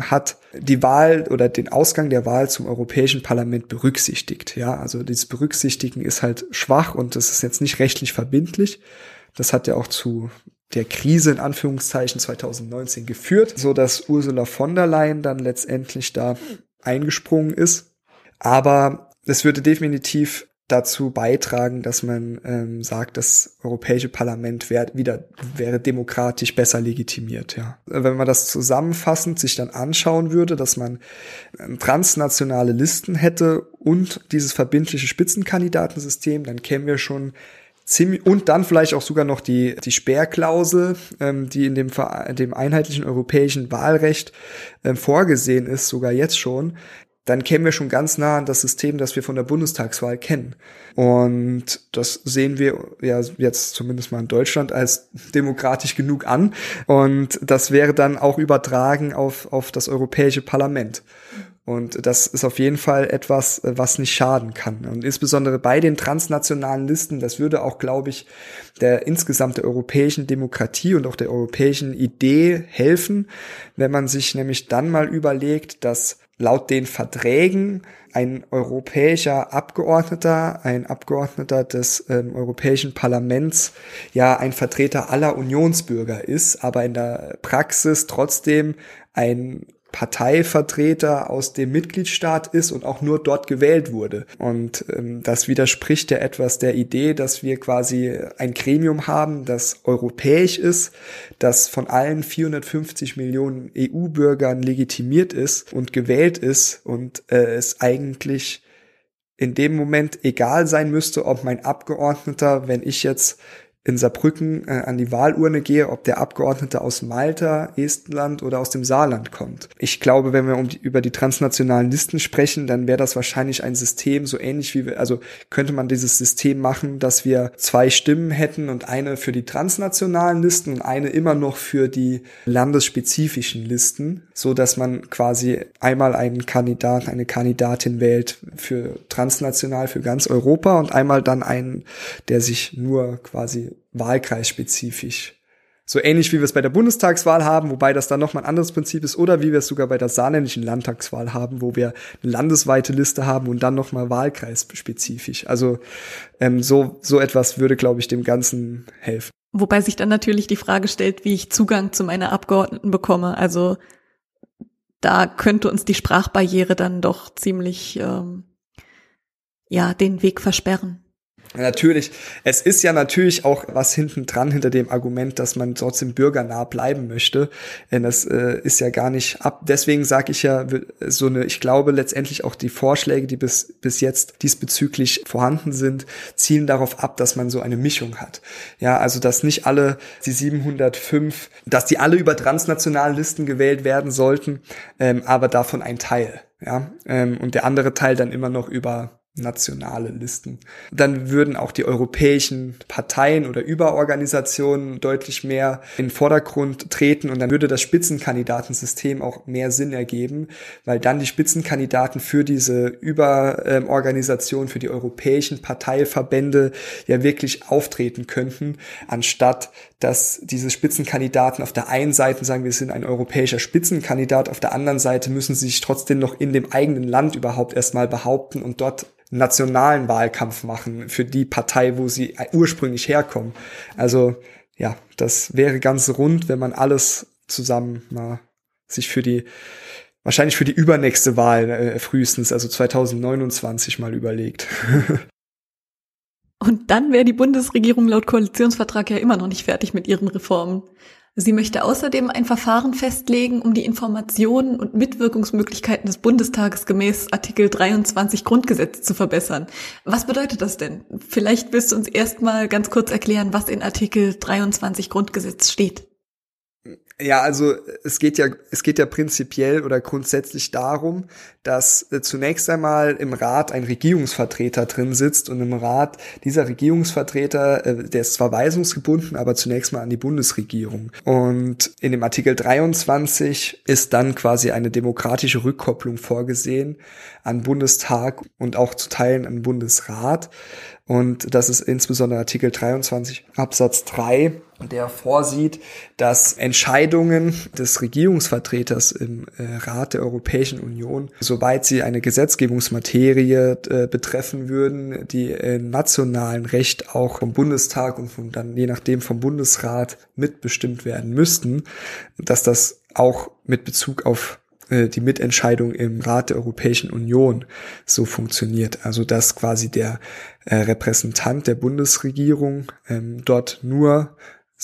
hat, die Wahl oder den Ausgang der Wahl zum Europäischen Parlament berücksichtigt. Ja, also dieses Berücksichtigen ist halt schwach und das ist jetzt nicht rechtlich verbindlich. Das hat ja auch zu der Krise in Anführungszeichen 2019 geführt, so dass Ursula von der Leyen dann letztendlich da eingesprungen ist. Aber es würde definitiv dazu beitragen, dass man ähm, sagt, das Europäische Parlament wär, wieder wäre demokratisch besser legitimiert. Ja, wenn man das zusammenfassend sich dann anschauen würde, dass man ähm, transnationale Listen hätte und dieses verbindliche Spitzenkandidatensystem, dann kämen wir schon ziemlich und dann vielleicht auch sogar noch die die Sperrklausel, ähm, die in dem dem einheitlichen europäischen Wahlrecht ähm, vorgesehen ist, sogar jetzt schon, dann kämen wir schon ganz nah an das System, das wir von der Bundestagswahl kennen. Und das sehen wir ja jetzt zumindest mal in Deutschland als demokratisch genug an. Und das wäre dann auch übertragen auf, auf das Europäische Parlament. Und das ist auf jeden Fall etwas, äh, was nicht schaden kann. Und insbesondere bei den transnationalen Listen, das würde auch, glaube ich, der insgesamt der europäischen Demokratie und auch der europäischen Idee helfen, wenn man sich nämlich dann mal überlegt, dass laut den Verträgen ein europäischer Abgeordneter, ein Abgeordneter des ähm, Europäischen Parlaments ja ein Vertreter aller Unionsbürger ist, aber in der Praxis trotzdem ein Parteivertreter aus dem Mitgliedstaat ist und auch nur dort gewählt wurde. Und ähm, das widerspricht ja etwas der Idee, dass wir quasi ein Gremium haben, das europäisch ist, das von allen 450 Millionen EU-Bürgern legitimiert ist und gewählt ist und äh, es eigentlich in dem Moment egal sein müsste, ob mein Abgeordneter, wenn ich jetzt in Saarbrücken äh, an die Wahlurne gehe, ob der Abgeordnete aus Malta, Estland oder aus dem Saarland kommt. Ich glaube, wenn wir um die, über die transnationalen Listen sprechen, dann wäre das wahrscheinlich ein System, so ähnlich wie wir, also könnte man dieses System machen, dass wir zwei Stimmen hätten und eine für die transnationalen Listen und eine immer noch für die landesspezifischen Listen, so dass man quasi einmal einen Kandidat, eine Kandidatin wählt für transnational für ganz Europa und einmal dann einen, der sich nur quasi wahlkreisspezifisch. So ähnlich wie wir es bei der Bundestagswahl haben, wobei das dann nochmal ein anderes Prinzip ist, oder wie wir es sogar bei der saarländischen Landtagswahl haben, wo wir eine landesweite Liste haben und dann nochmal wahlkreisspezifisch. Also ähm, so, so etwas würde, glaube ich, dem Ganzen helfen. Wobei sich dann natürlich die Frage stellt, wie ich Zugang zu meiner Abgeordneten bekomme. Also da könnte uns die Sprachbarriere dann doch ziemlich ähm, ja den Weg versperren. Natürlich, es ist ja natürlich auch was hinten dran hinter dem Argument, dass man trotzdem bürgernah bleiben möchte. Denn das äh, ist ja gar nicht ab. Deswegen sage ich ja so eine, ich glaube letztendlich auch die Vorschläge, die bis, bis jetzt diesbezüglich vorhanden sind, zielen darauf ab, dass man so eine Mischung hat. Ja, also dass nicht alle die 705, dass die alle über transnationale Listen gewählt werden sollten, ähm, aber davon ein Teil. Ja, ähm, und der andere Teil dann immer noch über nationale Listen. Dann würden auch die europäischen Parteien oder Überorganisationen deutlich mehr in den Vordergrund treten und dann würde das Spitzenkandidatensystem auch mehr Sinn ergeben, weil dann die Spitzenkandidaten für diese Überorganisation, für die europäischen Parteiverbände ja wirklich auftreten könnten, anstatt dass diese Spitzenkandidaten auf der einen Seite sagen, wir sind ein europäischer Spitzenkandidat, auf der anderen Seite müssen sie sich trotzdem noch in dem eigenen Land überhaupt erstmal behaupten und dort nationalen Wahlkampf machen für die Partei, wo sie ursprünglich herkommen. Also ja, das wäre ganz rund, wenn man alles zusammen mal sich für die wahrscheinlich für die übernächste Wahl äh, frühestens, also 2029 mal überlegt. Und dann wäre die Bundesregierung laut Koalitionsvertrag ja immer noch nicht fertig mit ihren Reformen. Sie möchte außerdem ein Verfahren festlegen, um die Informationen und Mitwirkungsmöglichkeiten des Bundestages gemäß Artikel 23 Grundgesetz zu verbessern. Was bedeutet das denn? Vielleicht willst du uns erstmal ganz kurz erklären, was in Artikel 23 Grundgesetz steht. Ja, also es geht ja, es geht ja prinzipiell oder grundsätzlich darum, dass äh, zunächst einmal im Rat ein Regierungsvertreter drin sitzt und im Rat dieser Regierungsvertreter, äh, der ist zwar weisungsgebunden, aber zunächst mal an die Bundesregierung. Und in dem Artikel 23 ist dann quasi eine demokratische Rückkopplung vorgesehen an Bundestag und auch zu Teilen an Bundesrat. Und das ist insbesondere Artikel 23 Absatz 3, der vorsieht, dass Entscheidungen des Regierungsvertreters im äh, Rat der Europäischen Union, soweit sie eine Gesetzgebungsmaterie äh, betreffen würden, die im nationalen Recht auch vom Bundestag und von, dann je nachdem vom Bundesrat mitbestimmt werden müssten, dass das auch mit Bezug auf äh, die Mitentscheidung im Rat der Europäischen Union so funktioniert. Also dass quasi der äh, Repräsentant der Bundesregierung ähm, dort nur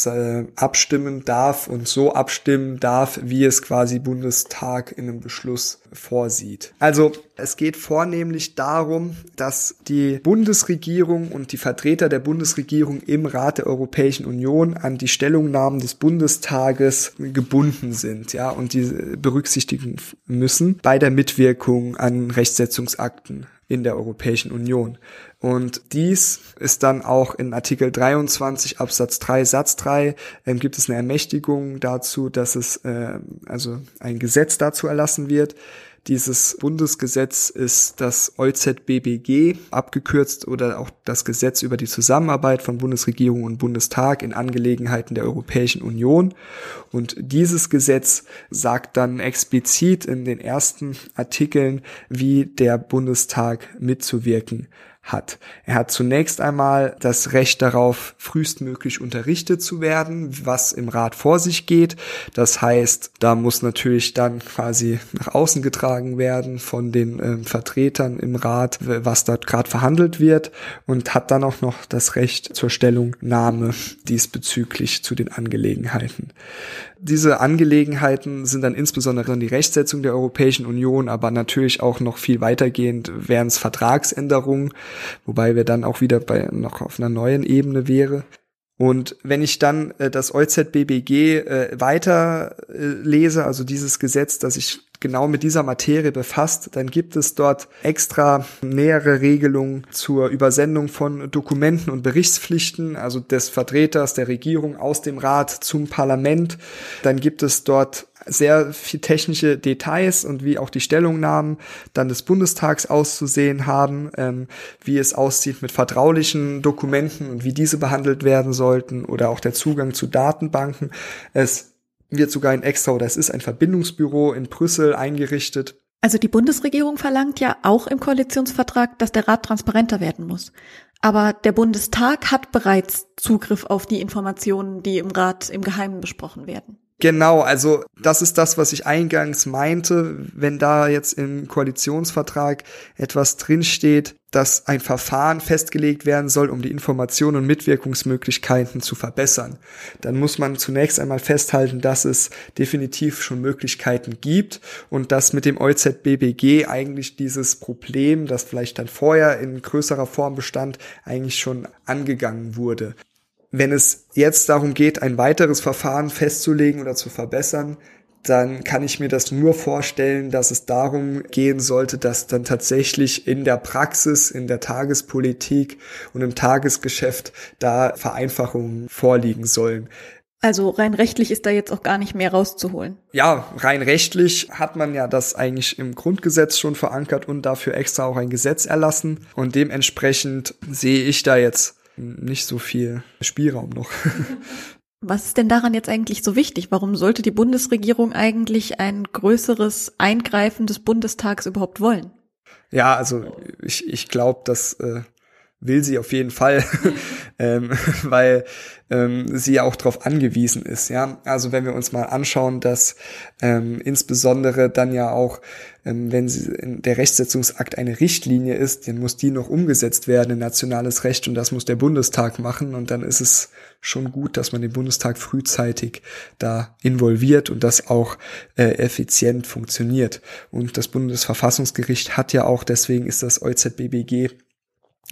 äh, abstimmen darf und so abstimmen darf, wie es quasi Bundestag in einem Beschluss vorsieht. Also es geht vornehmlich darum, dass die Bundesregierung und die Vertreter der Bundesregierung im Rat der Europäischen Union an die Stellungnahmen des Bundestages gebunden sind, ja, und die berücksichtigen müssen bei der Mitwirkung an Rechtsetzungsakten in der Europäischen Union. Und dies ist dann auch in Artikel 23 Absatz 3 Satz 3 ähm, gibt es eine Ermächtigung dazu, dass es äh, also ein Gesetz dazu erlassen wird. Dieses Bundesgesetz ist das EuZBBG, abgekürzt oder auch das Gesetz über die Zusammenarbeit von Bundesregierung und Bundestag in Angelegenheiten der Europäischen Union. Und dieses Gesetz sagt dann explizit in den ersten Artikeln, wie der Bundestag mitzuwirken hat. Er hat zunächst einmal das Recht darauf, frühestmöglich unterrichtet zu werden, was im Rat vor sich geht. Das heißt, da muss natürlich dann quasi nach außen getragen werden von den äh, Vertretern im Rat, was dort gerade verhandelt wird und hat dann auch noch das Recht zur Stellungnahme diesbezüglich zu den Angelegenheiten. Diese Angelegenheiten sind dann insbesondere die Rechtsetzung der Europäischen Union, aber natürlich auch noch viel weitergehend wären es Vertragsänderungen, wobei wir dann auch wieder bei noch auf einer neuen Ebene wäre. Und wenn ich dann äh, das EuZBBG äh, weiter äh, lese, also dieses Gesetz, das sich genau mit dieser Materie befasst, dann gibt es dort extra nähere Regelungen zur Übersendung von Dokumenten und Berichtspflichten, also des Vertreters der Regierung aus dem Rat zum Parlament. Dann gibt es dort sehr viel technische Details und wie auch die Stellungnahmen dann des Bundestags auszusehen haben, ähm, wie es aussieht mit vertraulichen Dokumenten und wie diese behandelt werden sollten oder auch der Zugang zu Datenbanken. Es wird sogar ein extra oder es ist ein Verbindungsbüro in Brüssel eingerichtet. Also die Bundesregierung verlangt ja auch im Koalitionsvertrag, dass der Rat transparenter werden muss. Aber der Bundestag hat bereits Zugriff auf die Informationen, die im Rat im Geheimen besprochen werden. Genau, also das ist das, was ich eingangs meinte. Wenn da jetzt im Koalitionsvertrag etwas drinsteht, dass ein Verfahren festgelegt werden soll, um die Informationen und Mitwirkungsmöglichkeiten zu verbessern, dann muss man zunächst einmal festhalten, dass es definitiv schon Möglichkeiten gibt und dass mit dem EuZBBG eigentlich dieses Problem, das vielleicht dann vorher in größerer Form bestand, eigentlich schon angegangen wurde. Wenn es jetzt darum geht, ein weiteres Verfahren festzulegen oder zu verbessern, dann kann ich mir das nur vorstellen, dass es darum gehen sollte, dass dann tatsächlich in der Praxis, in der Tagespolitik und im Tagesgeschäft da Vereinfachungen vorliegen sollen. Also rein rechtlich ist da jetzt auch gar nicht mehr rauszuholen. Ja, rein rechtlich hat man ja das eigentlich im Grundgesetz schon verankert und dafür extra auch ein Gesetz erlassen. Und dementsprechend sehe ich da jetzt nicht so viel Spielraum noch. Was ist denn daran jetzt eigentlich so wichtig? Warum sollte die Bundesregierung eigentlich ein größeres Eingreifen des Bundestags überhaupt wollen? Ja, also ich, ich glaube, dass äh, will sie auf jeden Fall, ähm, weil ähm, sie ja auch darauf angewiesen ist. Ja, also wenn wir uns mal anschauen, dass ähm, insbesondere dann ja auch, ähm, wenn sie, der Rechtsetzungsakt eine Richtlinie ist, dann muss die noch umgesetzt werden in nationales Recht und das muss der Bundestag machen und dann ist es schon gut, dass man den Bundestag frühzeitig da involviert und das auch äh, effizient funktioniert. Und das Bundesverfassungsgericht hat ja auch, deswegen ist das EuZBBG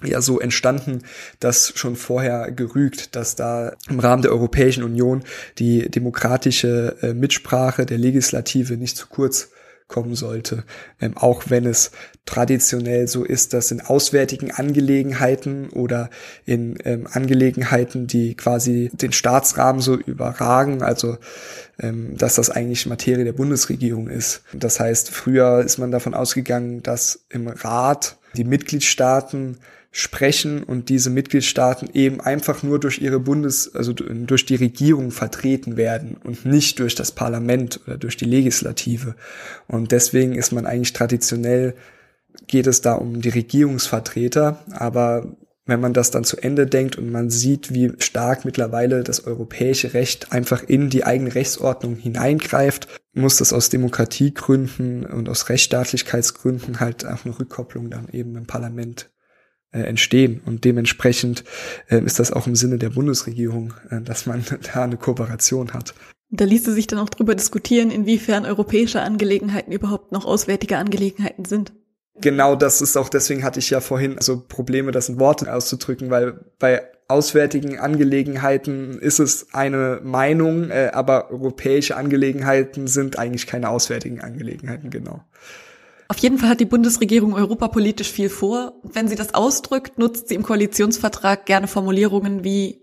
ja so entstanden, dass schon vorher gerügt, dass da im Rahmen der Europäischen Union die demokratische äh, Mitsprache der Legislative nicht zu kurz kommen sollte, ähm, auch wenn es traditionell so ist, dass in auswärtigen Angelegenheiten oder in ähm, Angelegenheiten, die quasi den Staatsrahmen so überragen, also ähm, dass das eigentlich Materie der Bundesregierung ist. Das heißt, früher ist man davon ausgegangen, dass im Rat die Mitgliedstaaten sprechen und diese Mitgliedstaaten eben einfach nur durch ihre Bundes, also durch die Regierung vertreten werden und nicht durch das Parlament oder durch die Legislative. Und deswegen ist man eigentlich traditionell, geht es da um die Regierungsvertreter, aber wenn man das dann zu Ende denkt und man sieht, wie stark mittlerweile das europäische Recht einfach in die eigene Rechtsordnung hineingreift, muss das aus Demokratiegründen und aus Rechtsstaatlichkeitsgründen halt auch eine Rückkopplung dann eben im Parlament äh, entstehen. Und dementsprechend äh, ist das auch im Sinne der Bundesregierung, äh, dass man da eine Kooperation hat. Da ließe sich dann auch drüber diskutieren, inwiefern europäische Angelegenheiten überhaupt noch auswärtige Angelegenheiten sind. Genau, das ist auch, deswegen hatte ich ja vorhin so Probleme, das in Worten auszudrücken, weil bei auswärtigen Angelegenheiten ist es eine Meinung, äh, aber europäische Angelegenheiten sind eigentlich keine auswärtigen Angelegenheiten, genau. Auf jeden Fall hat die Bundesregierung europapolitisch viel vor. Wenn sie das ausdrückt, nutzt sie im Koalitionsvertrag gerne Formulierungen wie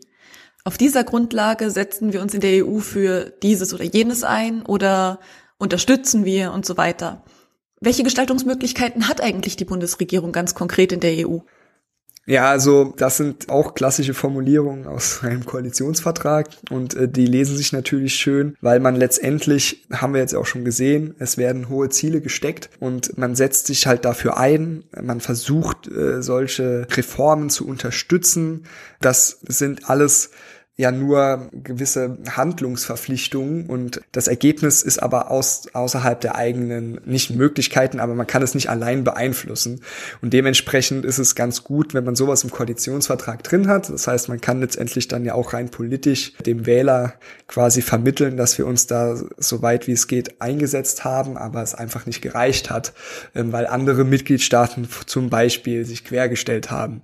auf dieser Grundlage setzen wir uns in der EU für dieses oder jenes ein oder unterstützen wir und so weiter. Welche Gestaltungsmöglichkeiten hat eigentlich die Bundesregierung ganz konkret in der EU? Ja, also das sind auch klassische Formulierungen aus einem Koalitionsvertrag und äh, die lesen sich natürlich schön, weil man letztendlich, haben wir jetzt auch schon gesehen, es werden hohe Ziele gesteckt und man setzt sich halt dafür ein, man versucht äh, solche Reformen zu unterstützen. Das sind alles ja nur gewisse Handlungsverpflichtungen und das Ergebnis ist aber aus, außerhalb der eigenen, nicht Möglichkeiten, aber man kann es nicht allein beeinflussen. Und dementsprechend ist es ganz gut, wenn man sowas im Koalitionsvertrag drin hat. Das heißt, man kann letztendlich dann ja auch rein politisch dem Wähler quasi vermitteln, dass wir uns da so weit wie es geht eingesetzt haben, aber es einfach nicht gereicht hat, ähm, weil andere Mitgliedstaaten zum Beispiel sich quergestellt haben.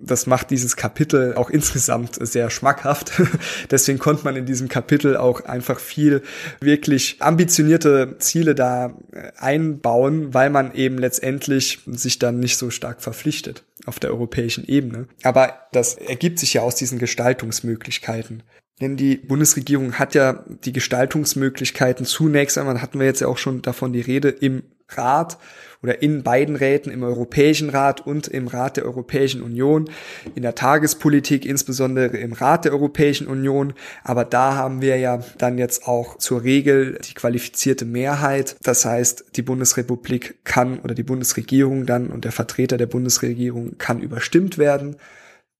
Das macht dieses Kapitel auch insgesamt sehr schmackhaft Deswegen konnte man in diesem Kapitel auch einfach viel wirklich ambitionierte Ziele da äh, einbauen, weil man eben letztendlich sich dann nicht so stark verpflichtet auf der europäischen Ebene. Aber das ergibt sich ja aus diesen Gestaltungsmöglichkeiten. Denn die Bundesregierung hat ja die Gestaltungsmöglichkeiten zunächst einmal, hatten wir jetzt ja auch schon davon die Rede, im Rat oder in beiden Räten, im Europäischen Rat und im Rat der Europäischen Union, in der Tagespolitik, insbesondere im Rat der Europäischen Union. Aber da haben wir ja dann jetzt auch zur Regel die qualifizierte Mehrheit. Das heißt, die Bundesrepublik kann oder die Bundesregierung dann und der Vertreter der Bundesregierung kann überstimmt werden.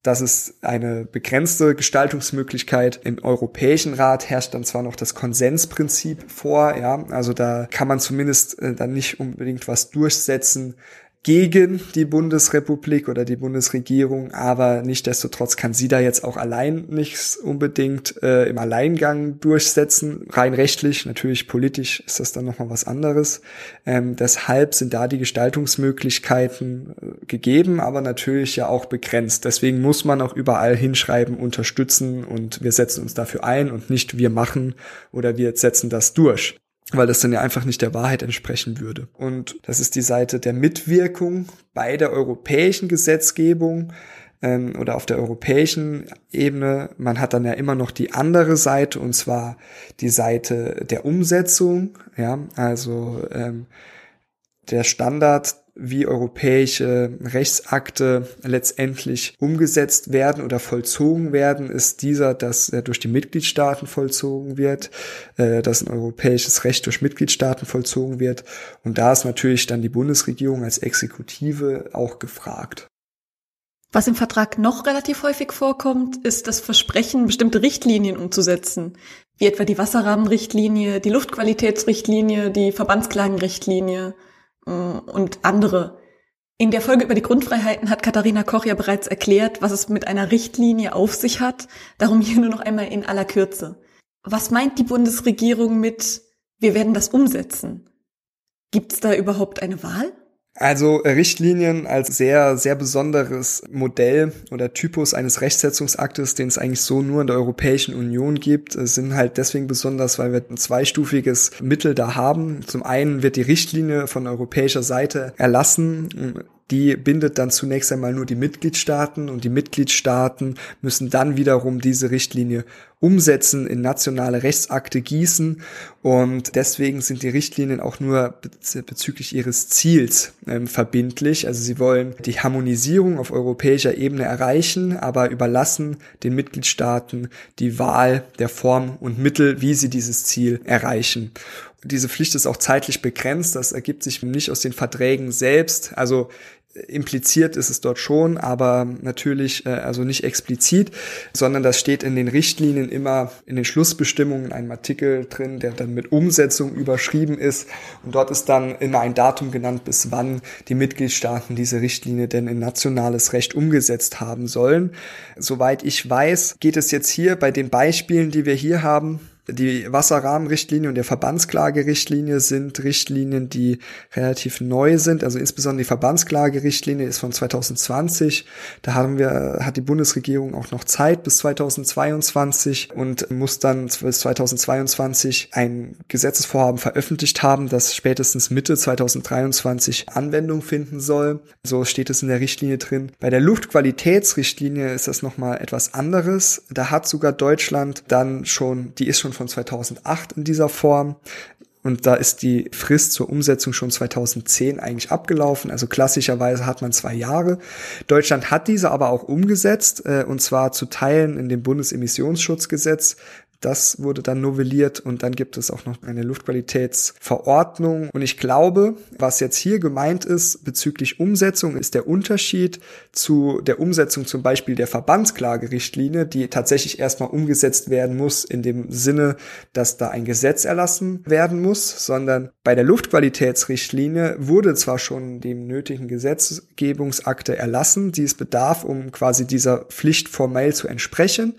Das ist eine begrenzte Gestaltungsmöglichkeit. Im Europäischen Rat herrscht dann zwar noch das Konsensprinzip vor, ja, also da kann man zumindest äh, dann nicht unbedingt was durchsetzen, gegen die Bundesrepublik oder die Bundesregierung, aber nichtdestotrotz kann sie da jetzt auch allein nichts unbedingt äh, im Alleingang durchsetzen, rein rechtlich, natürlich politisch ist das dann nochmal was anderes. Ähm, deshalb sind da die Gestaltungsmöglichkeiten äh, gegeben, aber natürlich ja auch begrenzt. Deswegen muss man auch überall hinschreiben, unterstützen und wir setzen uns dafür ein und nicht wir machen oder wir setzen das durch weil das dann ja einfach nicht der Wahrheit entsprechen würde. Und das ist die Seite der Mitwirkung bei der europäischen Gesetzgebung ähm, oder auf der europäischen Ebene. Man hat dann ja immer noch die andere Seite und zwar die Seite der Umsetzung. Ja, also ähm, der Standard wie europäische Rechtsakte letztendlich umgesetzt werden oder vollzogen werden, ist dieser, dass er durch die Mitgliedstaaten vollzogen wird, äh, dass ein europäisches Recht durch Mitgliedstaaten vollzogen wird. Und da ist natürlich dann die Bundesregierung als Exekutive auch gefragt. Was im Vertrag noch relativ häufig vorkommt, ist das Versprechen, bestimmte Richtlinien umzusetzen, wie etwa die Wasserrahmenrichtlinie, die Luftqualitätsrichtlinie, die Verbandsklagenrichtlinie und andere. In der Folge über die Grundfreiheiten hat Katharina Koch ja bereits erklärt, was es mit einer Richtlinie auf sich hat. Darum hier nur noch einmal in aller Kürze. Was meint die Bundesregierung mit, wir werden das umsetzen? Gibt es da überhaupt eine Wahl? Also äh, Richtlinien als sehr, sehr besonderes Modell oder Typus eines Rechtsetzungsaktes, den es eigentlich so nur in der Europäischen Union gibt, äh, sind halt deswegen besonders, weil wir ein zweistufiges Mittel da haben. Zum einen wird die Richtlinie von europäischer Seite erlassen die bindet dann zunächst einmal nur die Mitgliedstaaten und die Mitgliedstaaten müssen dann wiederum diese Richtlinie umsetzen, in nationale Rechtsakte gießen und deswegen sind die Richtlinien auch nur bezüglich ihres Ziels ähm, verbindlich. Also sie wollen die Harmonisierung auf europäischer Ebene erreichen, aber überlassen den Mitgliedstaaten die Wahl der Form und Mittel, wie sie dieses Ziel erreichen. Diese Pflicht ist auch zeitlich begrenzt. Das ergibt sich nicht aus den Verträgen selbst. Also impliziert ist es dort schon, aber natürlich äh, also nicht explizit, sondern das steht in den Richtlinien immer in den Schlussbestimmungen in einem Artikel drin, der dann mit Umsetzung überschrieben ist und dort ist dann immer ein Datum genannt, bis wann die Mitgliedstaaten diese Richtlinie denn in nationales Recht umgesetzt haben sollen. Soweit ich weiß, geht es jetzt hier bei den Beispielen, die wir hier haben, die Wasserrahmenrichtlinie und der Verbandsklagerichtlinie sind Richtlinien, die relativ neu sind. Also insbesondere die Verbandsklagerichtlinie ist von 2020. Da haben wir, hat die Bundesregierung auch noch Zeit bis 2022 und muss dann bis 2022 ein Gesetzesvorhaben veröffentlicht haben, das spätestens Mitte 2023 Anwendung finden soll. So steht es in der Richtlinie drin. Bei der Luftqualitätsrichtlinie ist das nochmal etwas anderes. Da hat sogar Deutschland dann schon, die ist schon von 2008 in dieser Form. Und da ist die Frist zur Umsetzung schon 2010 eigentlich abgelaufen. Also klassischerweise hat man zwei Jahre. Deutschland hat diese aber auch umgesetzt, äh, und zwar zu Teilen in dem Bundesemissionsschutzgesetz. Das wurde dann novelliert und dann gibt es auch noch eine Luftqualitätsverordnung. Und ich glaube, was jetzt hier gemeint ist bezüglich Umsetzung, ist der Unterschied zu der Umsetzung zum Beispiel der Verbandsklagerichtlinie, die tatsächlich erstmal umgesetzt werden muss in dem Sinne, dass da ein Gesetz erlassen werden muss, sondern bei der Luftqualitätsrichtlinie wurde zwar schon dem nötigen Gesetzgebungsakte erlassen, die es bedarf, um quasi dieser Pflicht formell zu entsprechen,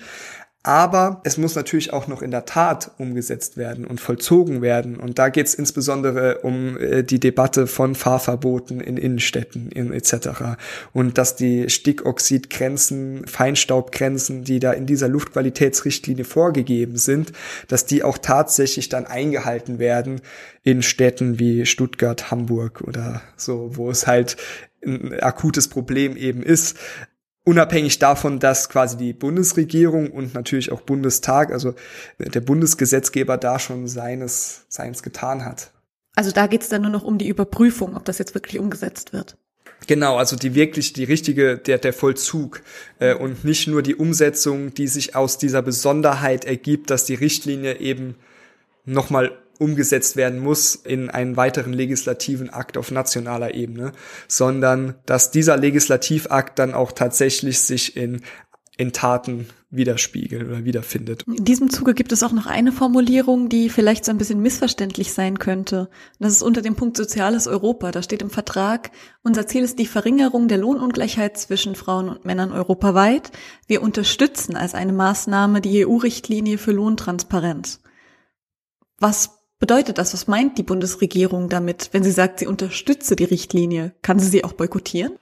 aber es muss natürlich auch noch in der Tat umgesetzt werden und vollzogen werden. Und da geht es insbesondere um äh, die Debatte von Fahrverboten in Innenstädten in, etc. Und dass die Stickoxidgrenzen, Feinstaubgrenzen, die da in dieser Luftqualitätsrichtlinie vorgegeben sind, dass die auch tatsächlich dann eingehalten werden in Städten wie Stuttgart, Hamburg oder so, wo es halt ein akutes Problem eben ist unabhängig davon, dass quasi die Bundesregierung und natürlich auch Bundestag, also der Bundesgesetzgeber da schon seines, seins getan hat. Also da geht's dann nur noch um die Überprüfung, ob das jetzt wirklich umgesetzt wird. Genau, also die wirklich die richtige, der, der Vollzug äh, und nicht nur die Umsetzung, die sich aus dieser Besonderheit ergibt, dass die Richtlinie eben nochmal umgesetzt werden muss in einen weiteren legislativen Akt auf nationaler Ebene, sondern dass dieser Legislativakt dann auch tatsächlich sich in in Taten widerspiegelt oder wiederfindet. In diesem Zuge gibt es auch noch eine Formulierung, die vielleicht so ein bisschen missverständlich sein könnte. Das ist unter dem Punkt Soziales Europa. Da steht im Vertrag, unser Ziel ist die Verringerung der Lohnungleichheit zwischen Frauen und Männern europaweit. Wir unterstützen als eine Maßnahme die EU-Richtlinie für Lohntransparenz. Was bedeutet das? Was meint die Bundesregierung damit, wenn sie sagt, sie unterstütze die Richtlinie? Kann sie sie auch boykottieren?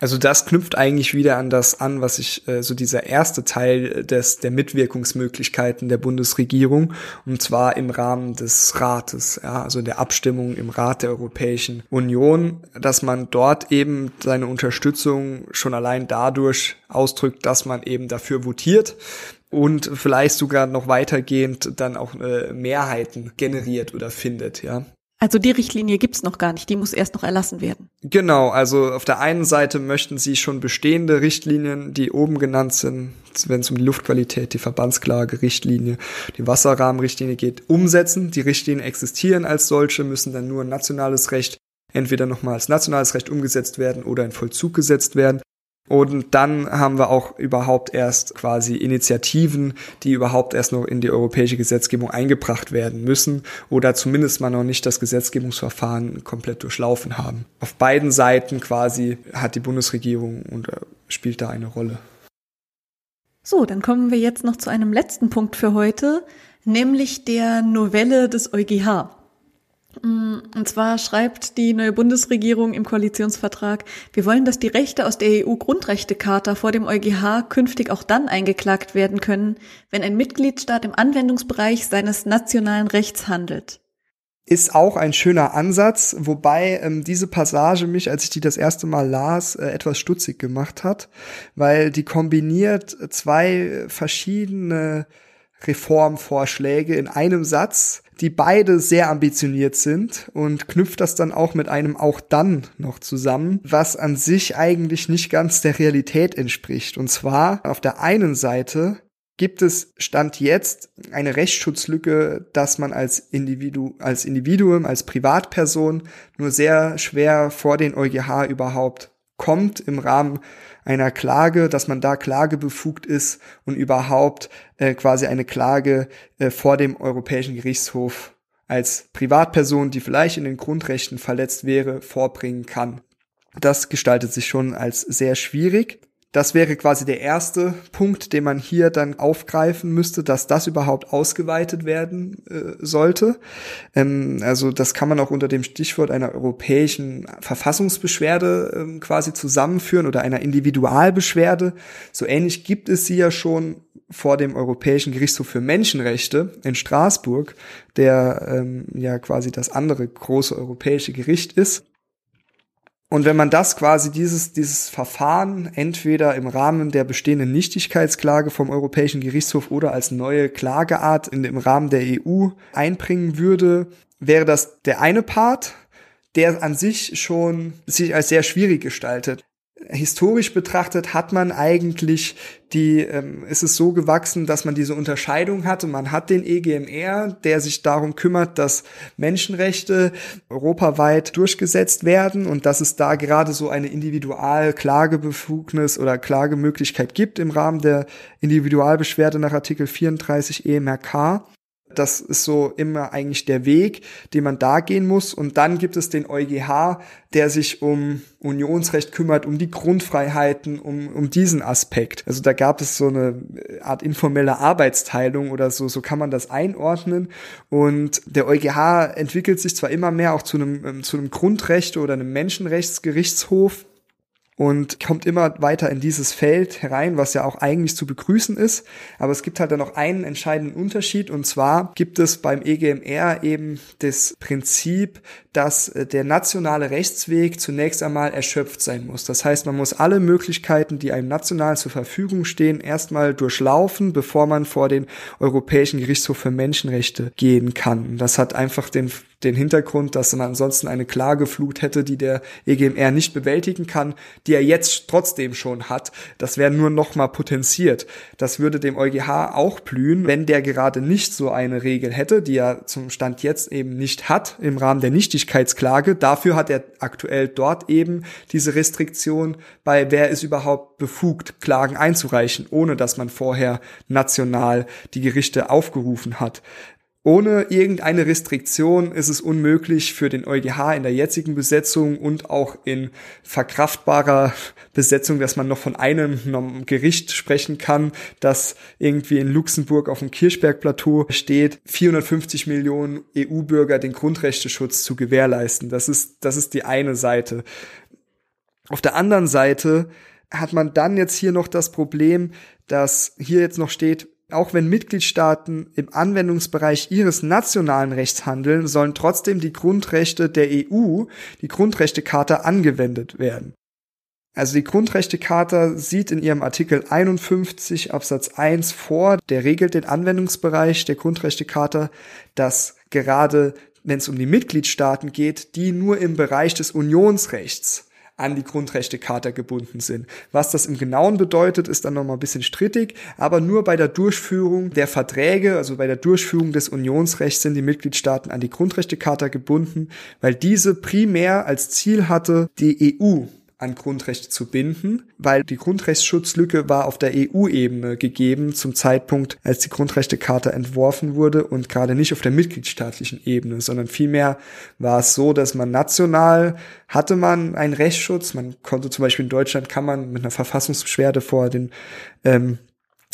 Also das knüpft eigentlich wieder an das an, was ich äh, so dieser erste Teil des der Mitwirkungsmöglichkeiten der Bundesregierung und zwar im Rahmen des Rates, ja, also der Abstimmung im Rat der Europäischen Union, dass man dort eben seine Unterstützung schon allein dadurch ausdrückt, dass man eben dafür votiert und vielleicht sogar noch weitergehend dann auch äh, Mehrheiten generiert oder findet, ja. Also die Richtlinie gibt's noch gar nicht, die muss erst noch erlassen werden. Genau, also auf der einen Seite möchten sie schon bestehende Richtlinien, die oben genannt sind, wenn es um die Luftqualität, die Verbandsklage-Richtlinie, die Wasserrahmenrichtlinie geht, umsetzen. Die Richtlinien existieren als solche, müssen dann nur nationales Recht entweder nochmal als nationales Recht umgesetzt werden oder in Vollzug gesetzt werden. Und dann haben wir auch überhaupt erst quasi Initiativen, die überhaupt erst noch in die europäische Gesetzgebung eingebracht werden müssen oder zumindest mal noch nicht das Gesetzgebungsverfahren komplett durchlaufen haben. Auf beiden Seiten quasi hat die Bundesregierung und äh, spielt da eine Rolle. So, dann kommen wir jetzt noch zu einem letzten Punkt für heute, nämlich der Novelle des EuGH. Mm, und zwar schreibt die neue Bundesregierung im Koalitionsvertrag, wir wollen, dass die Rechte aus der EU-Grundrechtecharta vor dem EuGH künftig auch dann eingeklagt werden können, wenn ein Mitgliedstaat im Anwendungsbereich seines nationalen Rechts handelt. Ist auch ein schöner Ansatz, wobei ähm, diese Passage mich, als ich die das erste Mal las, äh, etwas stutzig gemacht hat, weil die kombiniert zwei verschiedene Reformvorschläge in einem Satz, die beide sehr ambitioniert sind und knüpft das dann auch mit einem auch dann noch zusammen, was an sich eigentlich nicht ganz der Realität entspricht. Und zwar auf der einen Seite gibt es Stand jetzt eine Rechtsschutzlücke, dass man als, Individu als Individuum, als Privatperson nur sehr schwer vor den EuGH überhaupt kommt im Rahmen einer Klage, dass man da klagebefugt ist und überhaupt äh, quasi eine Klage äh, vor dem Europäischen Gerichtshof als Privatperson, die vielleicht in den Grundrechten verletzt wäre, vorbringen kann. Das gestaltet sich schon als sehr schwierig. Das wäre quasi der erste Punkt, den man hier dann aufgreifen müsste, dass das überhaupt ausgeweitet werden äh, sollte. Ähm, also das kann man auch unter dem Stichwort einer europäischen Verfassungsbeschwerde ähm, quasi zusammenführen oder einer Individualbeschwerde. So ähnlich gibt es sie ja schon vor dem Europäischen Gerichtshof für Menschenrechte in Straßburg, der ähm, ja quasi das andere große europäische Gericht ist. Und wenn man das quasi, dieses, dieses Verfahren entweder im Rahmen der bestehenden Nichtigkeitsklage vom Europäischen Gerichtshof oder als neue Klageart in, im Rahmen der EU einbringen würde, wäre das der eine Part, der an sich schon sich als sehr schwierig gestaltet historisch betrachtet hat man eigentlich die, ähm, ist es so gewachsen, dass man diese Unterscheidung hatte. Man hat den EGMR, der sich darum kümmert, dass Menschenrechte europaweit durchgesetzt werden und dass es da gerade so eine Individualklagebefugnis oder Klagemöglichkeit gibt im Rahmen der Individualbeschwerde nach Artikel 34 EMRK. Das ist so immer eigentlich der Weg, den man da gehen muss. Und dann gibt es den EuGH, der sich um Unionsrecht kümmert, um die Grundfreiheiten, um, um diesen Aspekt. Also da gab es so eine Art informelle Arbeitsteilung oder so, so kann man das einordnen. Und der EuGH entwickelt sich zwar immer mehr auch zu einem, zu einem Grundrecht oder einem Menschenrechtsgerichtshof, und kommt immer weiter in dieses Feld herein, was ja auch eigentlich zu begrüßen ist. Aber es gibt halt dann noch einen entscheidenden Unterschied und zwar gibt es beim EGMR eben das Prinzip, dass äh, der nationale Rechtsweg zunächst einmal erschöpft sein muss. Das heißt, man muss alle Möglichkeiten, die einem national zur Verfügung stehen, erstmal durchlaufen, bevor man vor den Europäischen Gerichtshof für Menschenrechte gehen kann. Das hat einfach den den Hintergrund, dass man ansonsten eine Klageflut hätte, die der EGMR nicht bewältigen kann, die er jetzt trotzdem schon hat. Das wäre nur noch mal potenziert. Das würde dem EuGH auch blühen, wenn der gerade nicht so eine Regel hätte, die er zum Stand jetzt eben nicht hat im Rahmen der Nichtigkeitsklage. Dafür hat er aktuell dort eben diese Restriktion bei wer ist überhaupt befugt, Klagen einzureichen, ohne dass man vorher national die Gerichte aufgerufen hat. Ohne irgendeine Restriktion ist es unmöglich für den EuGH in der jetzigen Besetzung und auch in verkraftbarer Besetzung, dass man noch von einem Gericht sprechen kann, das irgendwie in Luxemburg auf dem Kirchbergplateau steht, 450 Millionen EU-Bürger den Grundrechteschutz zu gewährleisten. Das ist, das ist die eine Seite. Auf der anderen Seite hat man dann jetzt hier noch das Problem, dass hier jetzt noch steht, auch wenn Mitgliedstaaten im Anwendungsbereich ihres nationalen Rechts handeln, sollen trotzdem die Grundrechte der EU, die Grundrechtecharta, angewendet werden. Also die Grundrechtecharta sieht in ihrem Artikel 51 Absatz 1 vor, der regelt den Anwendungsbereich der Grundrechtecharta, dass gerade wenn es um die Mitgliedstaaten geht, die nur im Bereich des Unionsrechts an die Grundrechtecharta gebunden sind. Was das im Genauen bedeutet, ist dann nochmal ein bisschen strittig, aber nur bei der Durchführung der Verträge, also bei der Durchführung des Unionsrechts sind die Mitgliedstaaten an die Grundrechtecharta gebunden, weil diese primär als Ziel hatte, die EU an Grundrechte zu binden, weil die Grundrechtsschutzlücke war auf der EU-Ebene gegeben zum Zeitpunkt, als die Grundrechtecharta entworfen wurde und gerade nicht auf der mitgliedstaatlichen Ebene, sondern vielmehr war es so, dass man national hatte man einen Rechtsschutz, man konnte zum Beispiel in Deutschland kann man mit einer Verfassungsbeschwerde vor den ähm,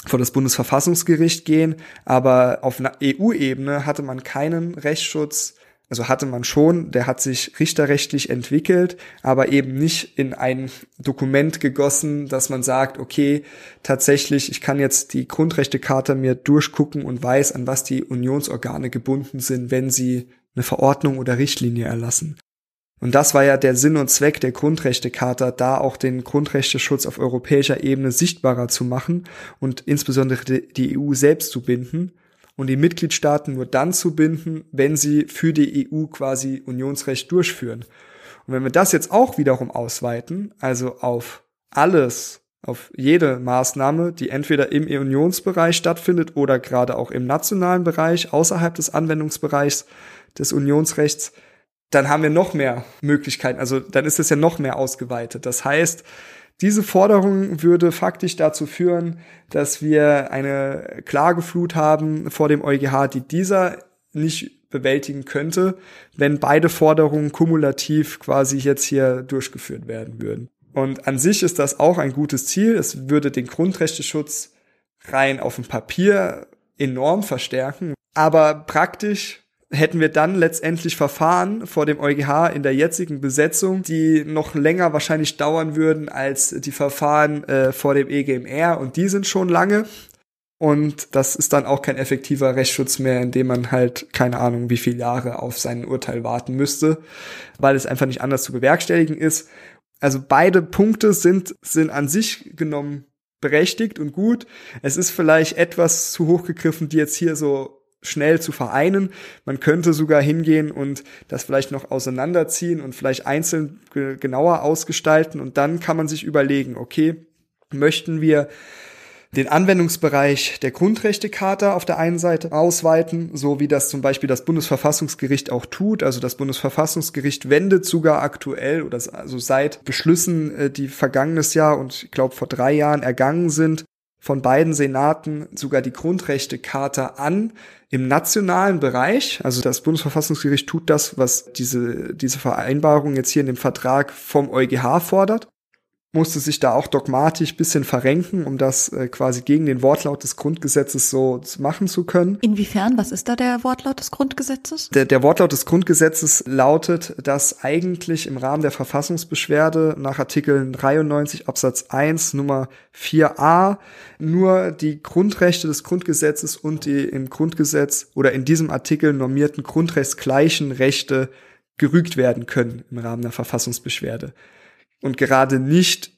vor das Bundesverfassungsgericht gehen, aber auf einer EU-Ebene hatte man keinen Rechtsschutz also hatte man schon, der hat sich richterrechtlich entwickelt, aber eben nicht in ein Dokument gegossen, dass man sagt, okay, tatsächlich, ich kann jetzt die Grundrechtecharta mir durchgucken und weiß, an was die Unionsorgane gebunden sind, wenn sie eine Verordnung oder Richtlinie erlassen. Und das war ja der Sinn und Zweck der Grundrechtecharta, da auch den Grundrechteschutz auf europäischer Ebene sichtbarer zu machen und insbesondere die EU selbst zu binden und die Mitgliedstaaten nur dann zu binden, wenn sie für die EU quasi Unionsrecht durchführen. Und wenn wir das jetzt auch wiederum ausweiten, also auf alles, auf jede Maßnahme, die entweder im Unionsbereich stattfindet oder gerade auch im nationalen Bereich, außerhalb des Anwendungsbereichs des Unionsrechts, dann haben wir noch mehr Möglichkeiten. Also dann ist es ja noch mehr ausgeweitet. Das heißt, diese Forderung würde faktisch dazu führen, dass wir eine Klageflut haben vor dem EuGH, die dieser nicht bewältigen könnte, wenn beide Forderungen kumulativ quasi jetzt hier durchgeführt werden würden. Und an sich ist das auch ein gutes Ziel. Es würde den Grundrechteschutz rein auf dem Papier enorm verstärken. Aber praktisch hätten wir dann letztendlich Verfahren vor dem EuGH in der jetzigen Besetzung, die noch länger wahrscheinlich dauern würden als die Verfahren äh, vor dem EGMR und die sind schon lange. Und das ist dann auch kein effektiver Rechtsschutz mehr, indem man halt keine Ahnung, wie viele Jahre auf sein Urteil warten müsste, weil es einfach nicht anders zu bewerkstelligen ist. Also beide Punkte sind, sind an sich genommen berechtigt und gut. Es ist vielleicht etwas zu hoch gegriffen, die jetzt hier so schnell zu vereinen. Man könnte sogar hingehen und das vielleicht noch auseinanderziehen und vielleicht einzeln genauer ausgestalten und dann kann man sich überlegen, okay, möchten wir den Anwendungsbereich der Grundrechtecharta auf der einen Seite ausweiten, so wie das zum Beispiel das Bundesverfassungsgericht auch tut. Also das Bundesverfassungsgericht wendet sogar aktuell oder also seit Beschlüssen, äh, die vergangenes Jahr und ich glaube vor drei Jahren ergangen sind, von beiden Senaten sogar die Grundrechtecharta an im nationalen Bereich. Also das Bundesverfassungsgericht tut das, was diese, diese Vereinbarung jetzt hier in dem Vertrag vom EuGH fordert musste sich da auch dogmatisch bisschen verrenken, um das äh, quasi gegen den Wortlaut des Grundgesetzes so machen zu können. Inwiefern? Was ist da der Wortlaut des Grundgesetzes? Der, der Wortlaut des Grundgesetzes lautet, dass eigentlich im Rahmen der Verfassungsbeschwerde nach Artikel 93 Absatz 1 Nummer 4a nur die Grundrechte des Grundgesetzes und die im Grundgesetz oder in diesem Artikel normierten grundrechtsgleichen Rechte gerügt werden können im Rahmen der Verfassungsbeschwerde. Und gerade nicht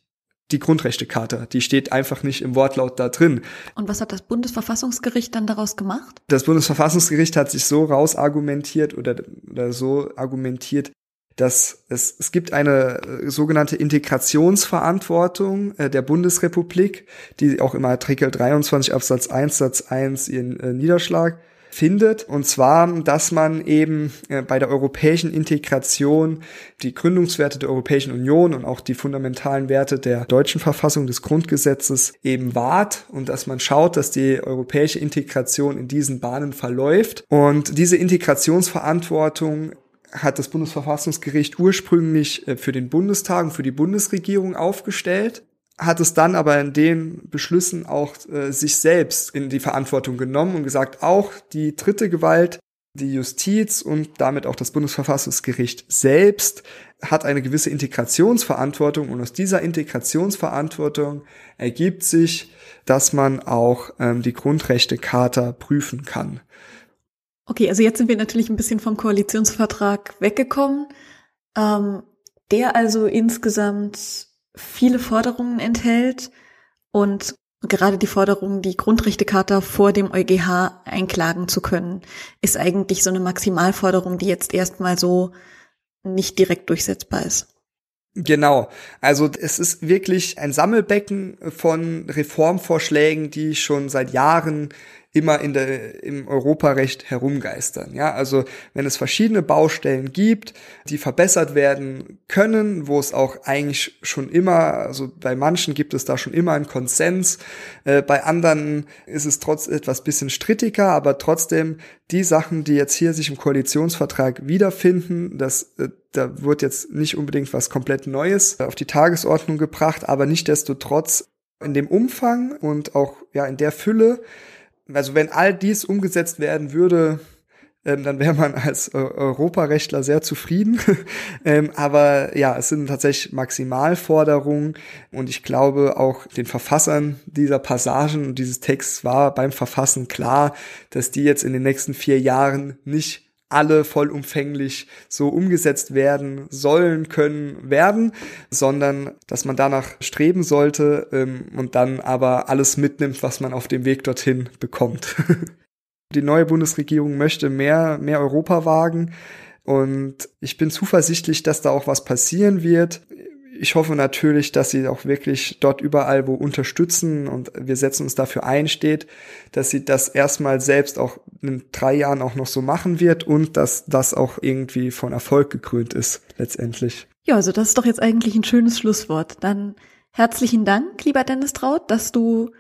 die Grundrechtecharta. Die steht einfach nicht im Wortlaut da drin. Und was hat das Bundesverfassungsgericht dann daraus gemacht? Das Bundesverfassungsgericht hat sich so rausargumentiert oder, oder so argumentiert, dass es, es gibt eine äh, sogenannte Integrationsverantwortung äh, der Bundesrepublik, die auch im Artikel 23 Absatz 1 Satz 1 ihren äh, Niederschlag findet. Und zwar, dass man eben äh, bei der europäischen Integration die Gründungswerte der Europäischen Union und auch die fundamentalen Werte der deutschen Verfassung des Grundgesetzes eben wahrt und dass man schaut, dass die europäische Integration in diesen Bahnen verläuft. Und diese Integrationsverantwortung hat das Bundesverfassungsgericht ursprünglich äh, für den Bundestag und für die Bundesregierung aufgestellt hat es dann aber in den Beschlüssen auch äh, sich selbst in die Verantwortung genommen und gesagt, auch die dritte Gewalt, die Justiz und damit auch das Bundesverfassungsgericht selbst hat eine gewisse Integrationsverantwortung und aus dieser Integrationsverantwortung ergibt sich, dass man auch ähm, die Grundrechtecharta prüfen kann. Okay, also jetzt sind wir natürlich ein bisschen vom Koalitionsvertrag weggekommen, ähm, der also insgesamt viele Forderungen enthält und gerade die Forderung, die Grundrechtecharta vor dem EuGH einklagen zu können, ist eigentlich so eine Maximalforderung, die jetzt erstmal so nicht direkt durchsetzbar ist. Genau. Also es ist wirklich ein Sammelbecken von Reformvorschlägen, die schon seit Jahren immer in der, im Europarecht herumgeistern. Ja, also wenn es verschiedene Baustellen gibt, die verbessert werden können, wo es auch eigentlich schon immer, also bei manchen gibt es da schon immer einen Konsens, äh, bei anderen ist es trotz etwas bisschen strittiger, aber trotzdem die Sachen, die jetzt hier sich im Koalitionsvertrag wiederfinden, das äh, da wird jetzt nicht unbedingt was komplett Neues auf die Tagesordnung gebracht, aber nichtdestotrotz in dem Umfang und auch ja in der Fülle also wenn all dies umgesetzt werden würde, ähm, dann wäre man als Europarechtler sehr zufrieden. ähm, aber ja, es sind tatsächlich Maximalforderungen und ich glaube auch den Verfassern dieser Passagen und dieses Texts war beim Verfassen klar, dass die jetzt in den nächsten vier Jahren nicht alle vollumfänglich so umgesetzt werden sollen, können, werden, sondern dass man danach streben sollte ähm, und dann aber alles mitnimmt, was man auf dem Weg dorthin bekommt. Die neue Bundesregierung möchte mehr, mehr Europa wagen. Und ich bin zuversichtlich, dass da auch was passieren wird ich hoffe natürlich, dass sie auch wirklich dort überall, wo unterstützen und wir setzen uns dafür ein, steht, dass sie das erstmal selbst auch in drei Jahren auch noch so machen wird und dass das auch irgendwie von Erfolg gekrönt ist, letztendlich. Ja, also das ist doch jetzt eigentlich ein schönes Schlusswort. Dann herzlichen Dank, lieber Dennis Traut, dass du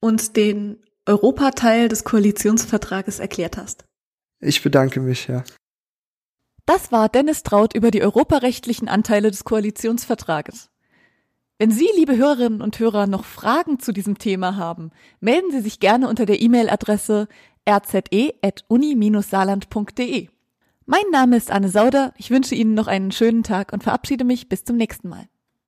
uns den Europateil des Koalitionsvertrages erklärt hast. Ich bedanke mich, ja. Das war Dennis Traut über die europarechtlichen Anteile des Koalitionsvertrages. Wenn Sie, liebe Hörerinnen und Hörer, noch Fragen zu diesem Thema haben, melden Sie sich gerne unter der E-Mail-Adresse rze.uni-saarland.de. Mein Name ist Anne Sauder, ich wünsche Ihnen noch einen schönen Tag und verabschiede mich bis zum nächsten Mal.